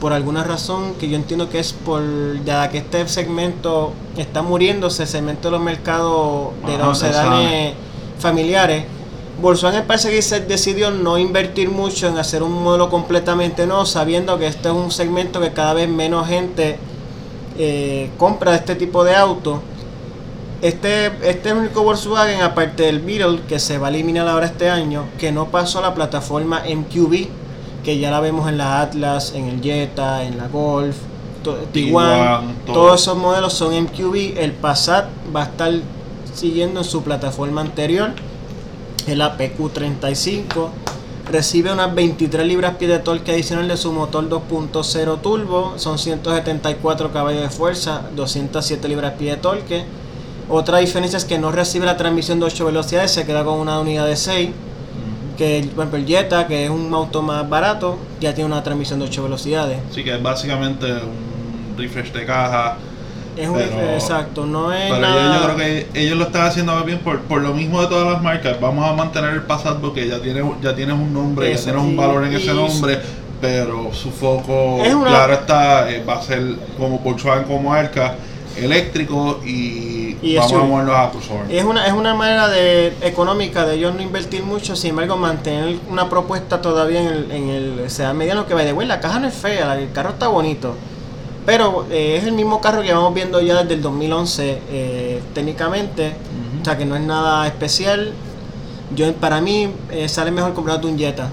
Por alguna razón que yo entiendo que es por ya que este segmento está muriéndose, el segmento de los mercados de Ajá, los sedanes familiares. Volkswagen parece que se decidió no invertir mucho en hacer un modelo completamente nuevo, sabiendo que este es un segmento que cada vez menos gente eh, compra este tipo de auto. Este, este es el único Volkswagen, aparte del Beetle, que se va a eliminar ahora este año, que no pasó a la plataforma MQB, que ya la vemos en la Atlas, en el Jetta, en la Golf, Tiguan, Tiguan, todo. todos esos modelos son MQB. El Passat va a estar siguiendo en su plataforma anterior, el APQ35. Recibe unas 23 libras-pie de torque adicional de su motor 2.0 turbo. Son 174 caballos de fuerza, 207 libras-pie de torque. Otra diferencia es que no recibe la transmisión de 8 velocidades, se queda con una unidad de 6. Que por ejemplo, el Jetta, que es un auto más barato, ya tiene una transmisión de 8 velocidades. sí que es básicamente un refresh de caja. Es un exacto, no es Pero nada. yo creo que ellos lo están haciendo bien por, por lo mismo de todas las marcas. Vamos a mantener el Passat porque ya tienes, ya tienes un nombre, Eso, ya tienes un valor en ese nombre, pero su foco, Es una- claro está, eh, va a ser como Volkswagen como marca, eléctrico y, Y vamos a movernos a crossover. Es una, es una manera de, económica de ellos no invertir mucho, sin embargo mantener una propuesta todavía en el, en el sedán mediano que va de la caja no es fea, el carro está bonito. Pero eh, es el mismo carro que vamos viendo ya desde el 2011 eh, técnicamente, o sea que no es nada especial. Yo Para mí eh, sale mejor comprarte un Jetta.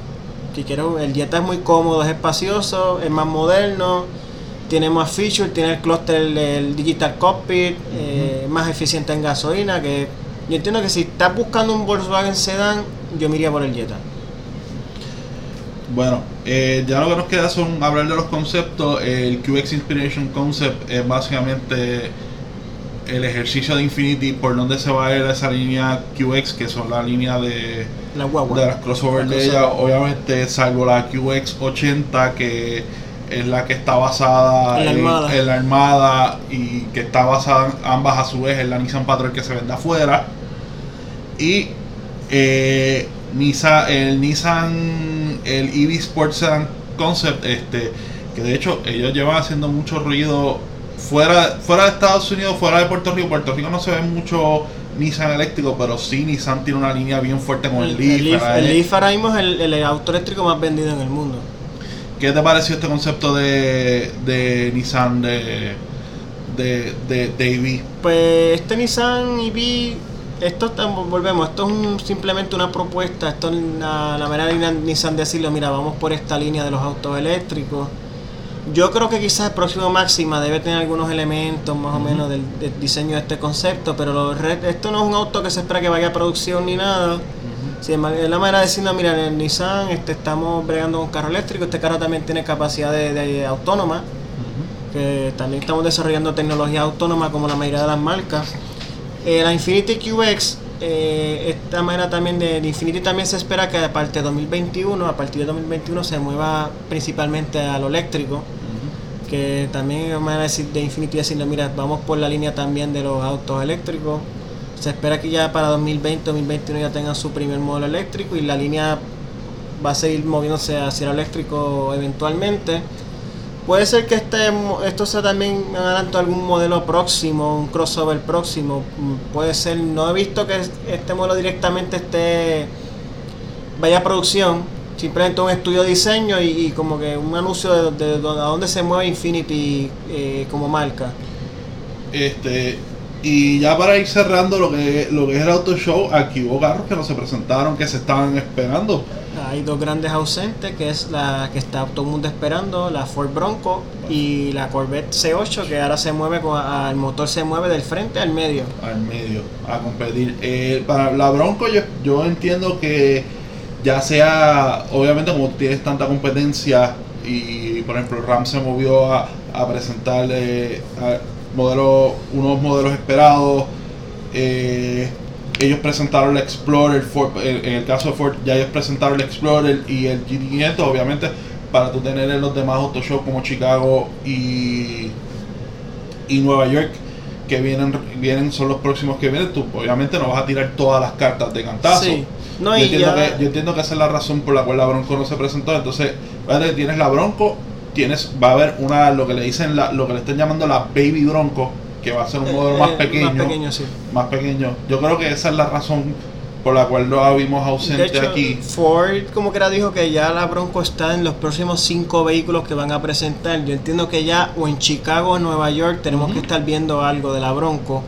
Si quiero, el Jetta es muy cómodo, es espacioso, es más moderno, tiene más features, tiene el clúster Digital Cockpit, eh, más eficiente en gasolina. que Yo entiendo que si estás buscando un Volkswagen Sedan, yo me iría por el Jetta. Bueno, eh, ya lo que nos queda son hablar de los conceptos. El QX Inspiration Concept es básicamente el ejercicio de Infinity por donde se va a ir esa línea QX, que son la línea de, La guagua. de las crossover La de crossover. ella. Obviamente, salvo la QX 80, que es la que está basada En la Armada. en la Armada y que está basada ambas a su vez en la Nissan Patrol que se vende afuera. Y eh, Nissan, el Nissan, el EV Sport Sedan Concept, este, que de hecho ellos llevan haciendo mucho ruido fuera, fuera de Estados Unidos, fuera de Puerto Rico. Puerto Rico no se ve mucho Nissan eléctrico, pero sí Nissan tiene una línea bien fuerte con el, el, Leaf. El Leaf ahora mismo es el, el auto eléctrico más vendido en el mundo. ¿Qué te pareció este concepto de, de Nissan de, de, de, de EV? Pues este Nissan EV, esto volvemos, esto es un- simplemente una propuesta, esto es la, la manera de Nissan decirlo, mira, vamos por esta línea de los autos eléctricos. Yo creo que quizás el próximo Máxima debe tener algunos elementos más o menos del, del diseño de este concepto, pero lo esto no es un auto que se espera que vaya a producción ni nada. Embargo, es la manera de decirlo, mira, en el Nissan este, estamos bregando con carro eléctrico, este carro también tiene capacidad de, de autónoma, que también estamos desarrollando tecnología autónoma como la mayoría de las marcas. Eh, la Infinity QX, eh, esta manera también de, de Infinity también se espera que a partir de 2021, a partir de 2021 se mueva principalmente a lo eléctrico, que también es una manera de, de Infinity decirle, mira, vamos por la línea también de los autos eléctricos. Se espera que ya para 2020, 2021 ya tengan su primer modelo eléctrico y la línea va a seguir moviéndose hacia el eléctrico eventualmente. Puede ser que este, esto sea también un adelanto algún modelo próximo, un crossover próximo. Mm, puede ser, no he visto que este modelo directamente esté vaya a producción, simplemente un estudio de diseño y, como que un anuncio de, a dónde se mueve Infinity eh, como marca. Este, y ya para ir cerrando lo que, lo que es el auto show, aquí hubo carros que no se presentaron, que se estaban esperando. Hay dos grandes ausentes, que es la que está todo el mundo esperando, la Ford Bronco y la Corvette C8, que ahora se mueve, con, el motor se mueve del frente al medio. Al medio, a competir. Eh, para la Bronco yo, entiendo que ya sea, obviamente como tienes tanta competencia y por ejemplo Ram se movió a, a presentar eh, modelos, unos modelos esperados. Eh, ellos presentaron el Explorer, en el caso de Ford, ya ellos presentaron el Explorer y el GT500, obviamente, para tú tener en los demás auto shows como Chicago y, y Nueva York, que vienen, vienen, son los próximos que vienen, tú obviamente no vas a tirar todas las cartas de cantazo. yo, entiendo que, yo entiendo que esa es la razón por la cual la Bronco no se presentó, entonces, tienes la Bronco, tienes, va a haber una, lo que le dicen, la, lo que le están llamando la Baby Bronco, que va a ser un modelo más pequeño. Más pequeño, sí. Más pequeño. Yo creo que esa es la razón por la cual lo vimos ausente aquí. Ford como que era dijo que ya la Bronco está en los próximos cinco vehículos que van a presentar. Yo entiendo que ya o en Chicago o en Nueva York tenemos que estar viendo algo de la Bronco.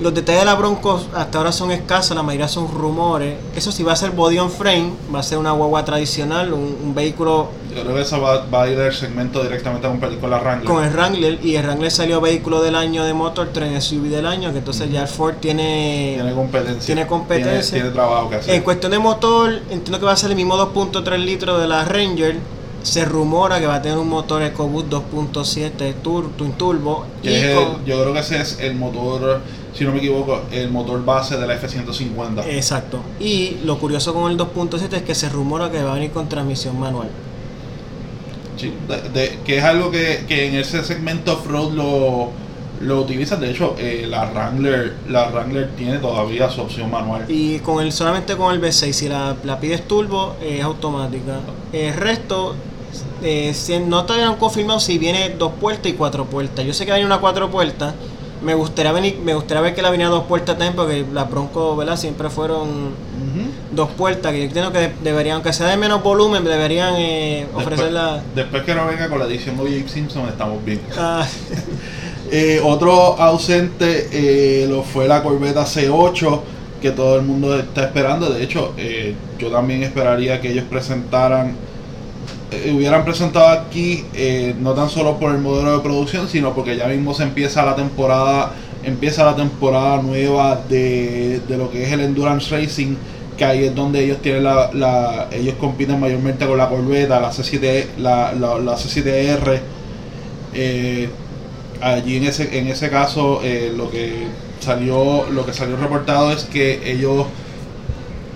Los detalles de la Bronco hasta ahora son escasos, la mayoría son rumores. Eso sí va a ser body on frame, va a ser una guagua tradicional, un, vehículo... Yo creo que eso va, a ir del segmento directamente a un con la Wrangler. Con el Wrangler, y el Wrangler salió vehículo del año de Motor Tren SUV del año, que entonces ya el Ford tiene... Tiene competencia. Tiene competencia. Tiene, trabajo que hacer. En cuestión de motor, entiendo que va a ser el mismo 2.3 litros de la Ranger. Se rumora que va a tener un motor EcoBoost 2.7 Twin Turbo. yo creo que ese es el motor si no me equivoco, el motor base de la F-150. Exacto. Y lo curioso con el 2.7 es que se rumora que va a venir con transmisión manual. Sí, que es algo que, en ese segmento off-road lo, lo utilizan. De hecho, eh, la Wrangler la Wrangler tiene todavía su opción manual. Y con el solamente con el V6, si la, la pides turbo, es automática. El resto, eh, no todavía han confirmado si viene dos puertas y cuatro puertas. Yo sé que viene una cuatro puertas me gustaría venir, me gustaría ver que la venía dos puertas también, porque las Bronco, ¿verdad? Siempre fueron dos puertas, que yo entiendo que deberían, aunque sea de menos volumen, deberían eh, ofrecerla. Después, que no venga con la edición de Jake Simpson, estamos bien. Ah. Eh, otro ausente eh, lo fue la Corvette C8, que todo el mundo está esperando. De hecho, yo también esperaría que ellos presentaran eh, hubieran presentado aquí eh, no tan solo por el modelo de producción, sino porque ya mismo se empieza la temporada, empieza la temporada nueva de, lo que es el endurance racing, que ahí es donde ellos tienen la, ellos compiten mayormente con la Corvette, la C7, la, la, C7R. Eh, allí en ese, en ese caso lo que salió, lo que salió reportado es que ellos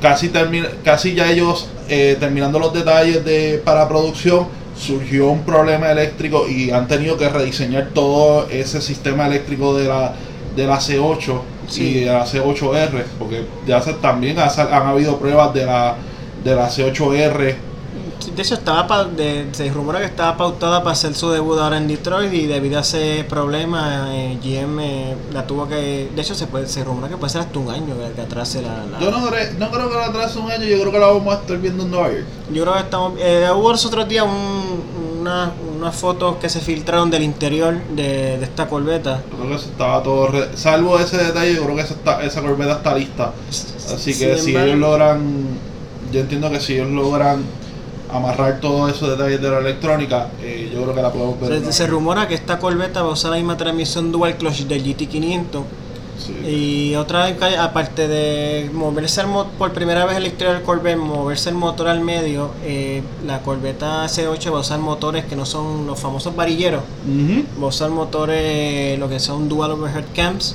casi termina, casi ya ellos eh, terminando los detalles de para producción, surgió un problema eléctrico y han tenido que rediseñar todo ese sistema eléctrico de la, de la C8 y de la C8R, porque ya también han habido pruebas de la, de la C8R de hecho, estaba de, se rumora que estaba pautada para hacer su debut ahora en Detroit y debido a ese problema, eh, GM eh, la tuvo que. De hecho, se puede se rumora que puede ser hasta un año que, atrase la, Yo no, no, creo que la atrase un año, yo creo que la vamos a estar viendo en Nueva York. Yo creo que estamos. Eh, hubo los otros días un, una, unas fotos que se filtraron del interior de, de esta corbeta. Yo creo que eso estaba todo. salvo ese detalle, yo creo que esa, está, esa corbeta está lista. Así que si ellos logran. Yo entiendo que si ellos logran amarrar todos esos detalles de la electrónica, eh, yo creo que la podemos ver. Se, rumora que esta Corvette va a usar la misma transmisión dual clutch del GT500. Y otra, aparte de moverse por primera vez en la historia del Corvette, moverse el motor al medio, eh, la Corvette C8 va a usar motores que no son los famosos varilleros. Va a usar motores, lo que son dual overhead cams.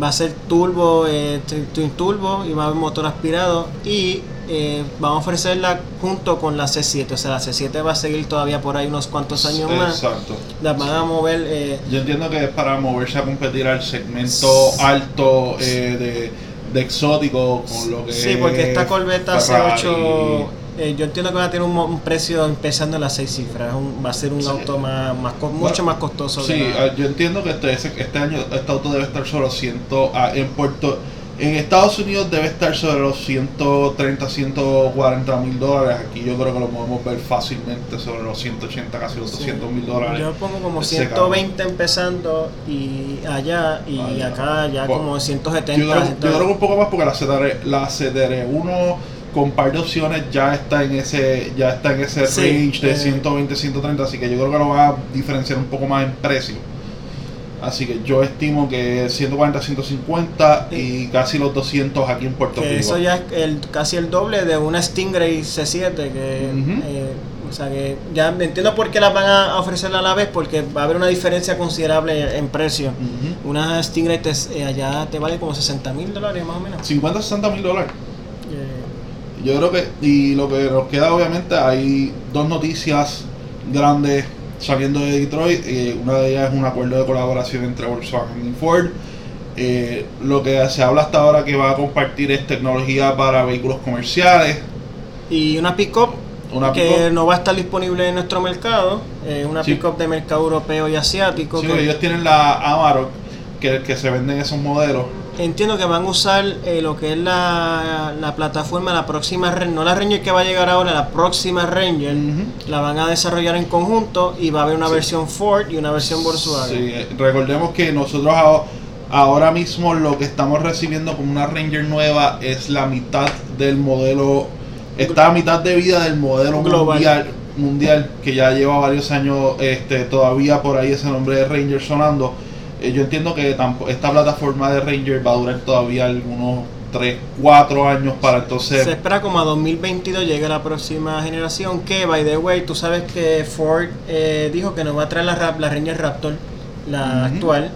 Va a ser turbo, eh, twin turbo y va a haber motor aspirado. Y eh, vamos a ofrecerla junto con la C7. O sea, la C7 va a seguir todavía por ahí unos cuantos años más. Exacto. La van a mover. Eh, Yo entiendo que es para moverse a competir al segmento alto eh, de, exótico con lo que Sí, porque esta Corvette C8 Eh, yo entiendo que va a tener un, un precio empezando en las seis cifras. Un- va a ser un Sí. auto más, más co- mucho más costoso. que Sí, ah, yo entiendo que este, este año este auto debe estar sobre los 100, ah, en Puerto en Estados Unidos debe estar sobre los 130, 140 mil dólares. Aquí yo creo que lo podemos ver fácilmente sobre los 180, casi los Sí. 200 mil dólares. Yo pongo como Ese 120 empezando y allá y Allá. acá ya Pues, como Yo 170. creo, yo 100. creo que un poco más porque la CTR, la CTR1 con par de opciones ya está en ese ya está en ese Sí, range de eh. 120 130 así que yo creo que lo va a diferenciar un poco más en precio así que yo estimo que 140 150 y casi los 200 aquí en Puerto Rico. eso ya es el, casi el doble de una Stingray C7 que eh, o sea que ya entiendo por qué las van a ofrecer a la vez porque va a haber una diferencia considerable en precio. Una Stingray te- eh, allá te vale como 60 mil dólares más o menos. 50 60 mil dólares. Eh, Yo creo que, y lo que nos queda obviamente, hay dos noticias grandes saliendo de Detroit. eh, una de ellas es un acuerdo de colaboración entre Volkswagen y Ford. Eh, lo que se habla hasta ahora que va a compartir es tecnología para vehículos comerciales. y una pick-up Una que pick-up. no va a estar disponible en nuestro mercado eh, una Sí. pick-up de mercado europeo y asiático Sí, que- ellos tienen la Amarok, que, que se venden esos modelos. Entiendo que van a usar eh, lo que es la, la plataforma, la próxima Ranger, no la Ranger que va a llegar ahora, la próxima Ranger, la van a desarrollar en conjunto y va a haber una Sí. versión Ford y una versión Volkswagen. Sí, eh, recordemos que nosotros aho- ahora mismo lo que estamos recibiendo como una Ranger nueva es la mitad del modelo, está a mitad de vida del modelo Global. mundial, mundial que ya lleva varios años este, todavía por ahí ese nombre de Ranger sonando. Eh, yo entiendo que esta plataforma de Ranger va a durar todavía algunos 3, 4 años para entonces... Se espera como a 2022 llegue la próxima generación que, by the way, tú sabes que Ford eh, dijo que nos va a traer la, la Ranger Raptor, la actual.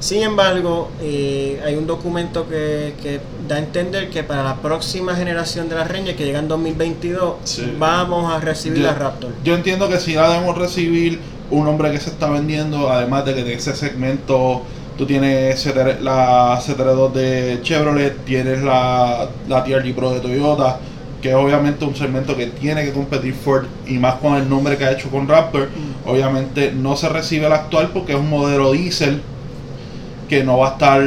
Sin embargo, eh, hay un documento que, que da a entender que para la próxima generación de la Ranger, que llega en 2022, Sí. vamos a recibir Yo- la Raptor. Yo entiendo que si la debemos recibir un hombre que se está vendiendo, además de que de ese segmento tú tienes CTR la CTR2 de Chevrolet, tienes la, la TRG Pro de Toyota, que es obviamente un segmento que tiene que competir Ford y más con el nombre que ha hecho con Raptor. Mm. Obviamente no se recibe el actual porque es un modelo diésel que no va a estar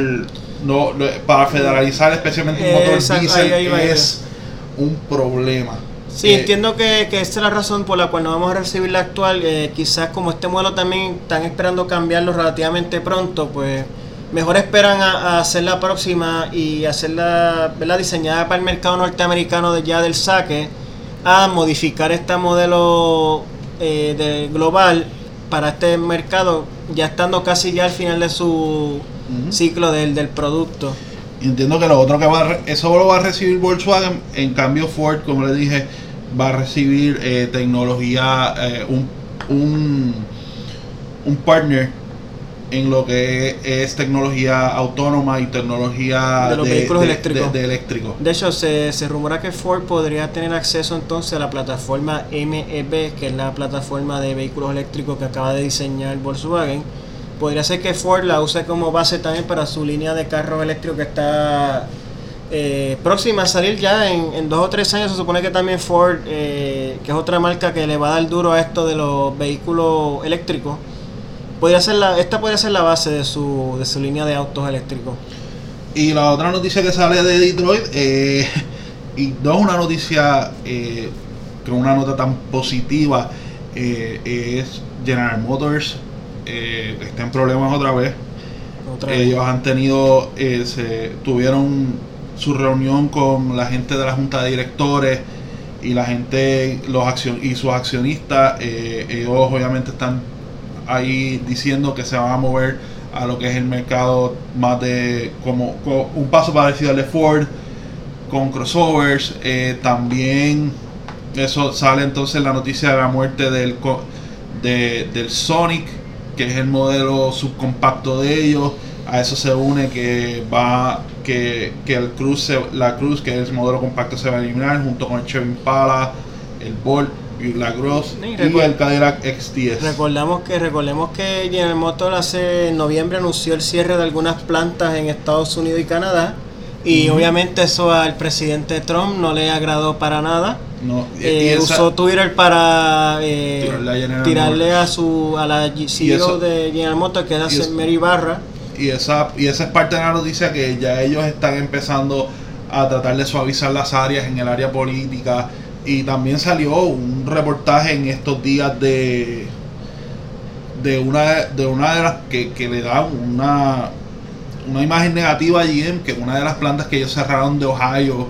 no, para federalizar especialmente un motor diésel es un problema. Sí, Eh, entiendo que, que esta es la razón por la cual no vamos a recibir la actual. eh, quizás como este modelo también están esperando cambiarlo relativamente pronto, pues mejor esperan a, a hacer la próxima y hacerla ¿verdad? diseñada para el mercado norteamericano de ya del saque, a modificar este modelo eh, de global para este mercado, ya estando casi ya al final de su ciclo del, del producto. Entiendo que lo otro que va a re- eso lo va a recibir Volkswagen, en cambio Ford, como le dije, va a recibir eh, tecnología, eh, un, un, un partner en lo que es tecnología autónoma y tecnología De los vehículos eléctricos. de- de eléctrico. De hecho, se, se rumora que Ford podría tener acceso entonces a la plataforma MEB, que es la plataforma de vehículos eléctricos que acaba de diseñar Volkswagen. Podría ser que Ford la use como base también para su línea de carros eléctricos que está eh, próxima a salir ya en, en dos o tres años. Se supone que también Ford, eh, que es otra marca que le va a dar duro a esto de los vehículos eléctricos, podría ser la, esta podría ser la base de su, de su línea de autos eléctricos. Y la otra noticia que sale de Detroit, eh, y no es una noticia eh, con una nota tan positiva, eh, es General Motors eh, está en problemas otra vez. Otra vez. Ellos han tenido, eh, se tuvieron su reunión con la gente de la junta de directores y la gente, los accion y sus accionistas. eh, ellos obviamente están ahí diciendo que se van a mover a lo que es el mercado más de como, co- un paso parecido al de Ford con crossovers. eh, también eso sale entonces la noticia de la muerte del de- del Sonic, que es el modelo subcompacto de ellos. A eso se une que va que, que el Cruz se- la Cruz, que es el modelo compacto, se va a eliminar junto con el Chevy Impala, el Bolt y la Cross Y y el Cadillac XTS. Recordamos que recordemos que General Motors hace en noviembre anunció el cierre de algunas plantas en Estados Unidos y Canadá y obviamente eso al presidente Trump no le agradó para nada No, y- Eh, esa- usó Twitter para eh, Tirarle a tirarle a su a la CEO eso- de General Motors, que era Mary Barra. Y esa, y esa es parte de la noticia que ya ellos están empezando a tratar de suavizar las áreas en el área política. Y también salió un reportaje en estos días de de una de una de las que, que le da una una imagen negativa a GM que una de las plantas que ellos cerraron de Ohio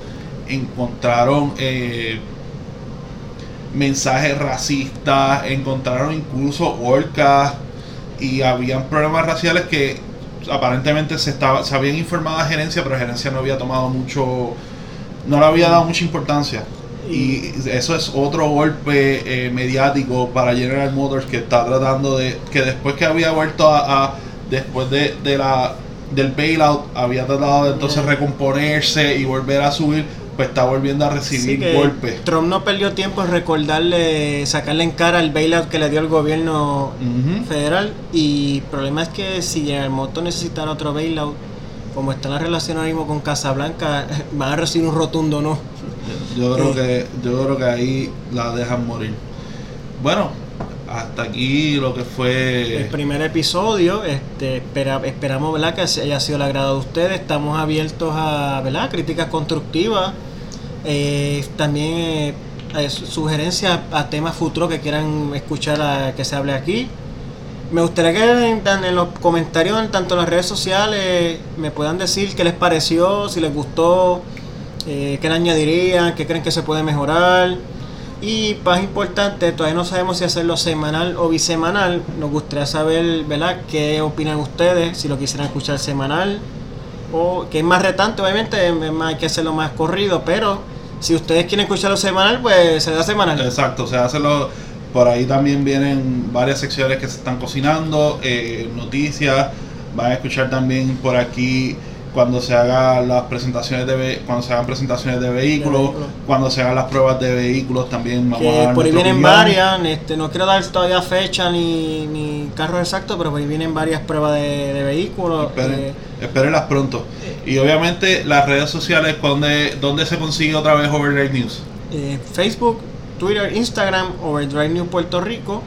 encontraron eh, mensajes racistas, encontraron incluso orcas y habían problemas raciales que aparentemente se estaba se habían informado a gerencia, pero gerencia no había tomado mucho no le había dado mucha importancia. Y eso es otro golpe eh, mediático para General Motors que está tratando de que después que había vuelto a, a- después de, de la del bailout había tratado de entonces recomponerse y volver a subir, pues está volviendo a recibir Sí, golpes. Trump no perdió tiempo en recordarle, sacarle en cara el bailout que le dio el gobierno federal. Y el problema es que si Motors necesitara otro bailout, como está la relación ahora mismo con Casablanca, van a recibir un rotundo no. Yo creo Eh. que yo creo que ahí la dejan morir. Bueno, hasta aquí lo que el fue primer episodio. Este, espera- esperamos ¿verdad? que haya sido el agrado de ustedes. Estamos abiertos a ¿verdad? críticas constructivas. Eh, también eh, su- sugerencias a temas futuros que quieran escuchar a- que se hable aquí. Me gustaría que en, los comentarios, en tanto en las redes sociales, me puedan decir qué les pareció, si les gustó, eh, qué le añadirían, qué creen que se puede mejorar. Y más importante, todavía no sabemos si hacerlo semanal o bisemanal. Nos gustaría saber, ¿verdad?, qué opinan ustedes, si lo quisieran escuchar semanal o que es más retante, obviamente, hay que hacerlo más corrido, pero si ustedes quieren escucharlo semanal, pues se da semanal. exacto, se hace lo por ahí también vienen varias secciones que se están cocinando, eh, noticias, van a escuchar también por aquí cuando se hagan las presentaciones de cuando se hagan presentaciones de vehículos, vehículos. cuando se hagan las pruebas de vehículos también vamos a dar por ahí vienen opinión. varias, este, no quiero dar todavía fecha ni, ni carros exactos, pero por ahí vienen varias pruebas de, de vehículos. Esperen, eh, espérenlas pronto. Y obviamente las redes sociales, donde, donde se consigue otra vez Overdrive News. eh, Facebook, Twitter, Instagram, Overdrive News Puerto Rico.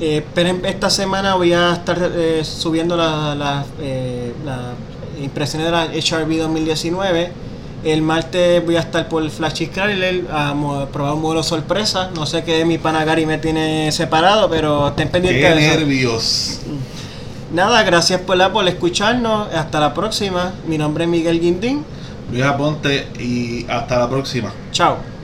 Eh, esperen, esta semana voy a estar eh, subiendo las eh, las impresiones de la HRV 2019. El martes voy a estar por el Flash Chrysler a probar un modelo sorpresa. No sé qué mi pana Gary me tiene separado, pero estén pendientes ¡Qué de eso. nervios! Nada, gracias por, la, por escucharnos. Hasta la próxima. Mi nombre es Miguel Guindín. Luis Aponte y hasta la próxima. Chao.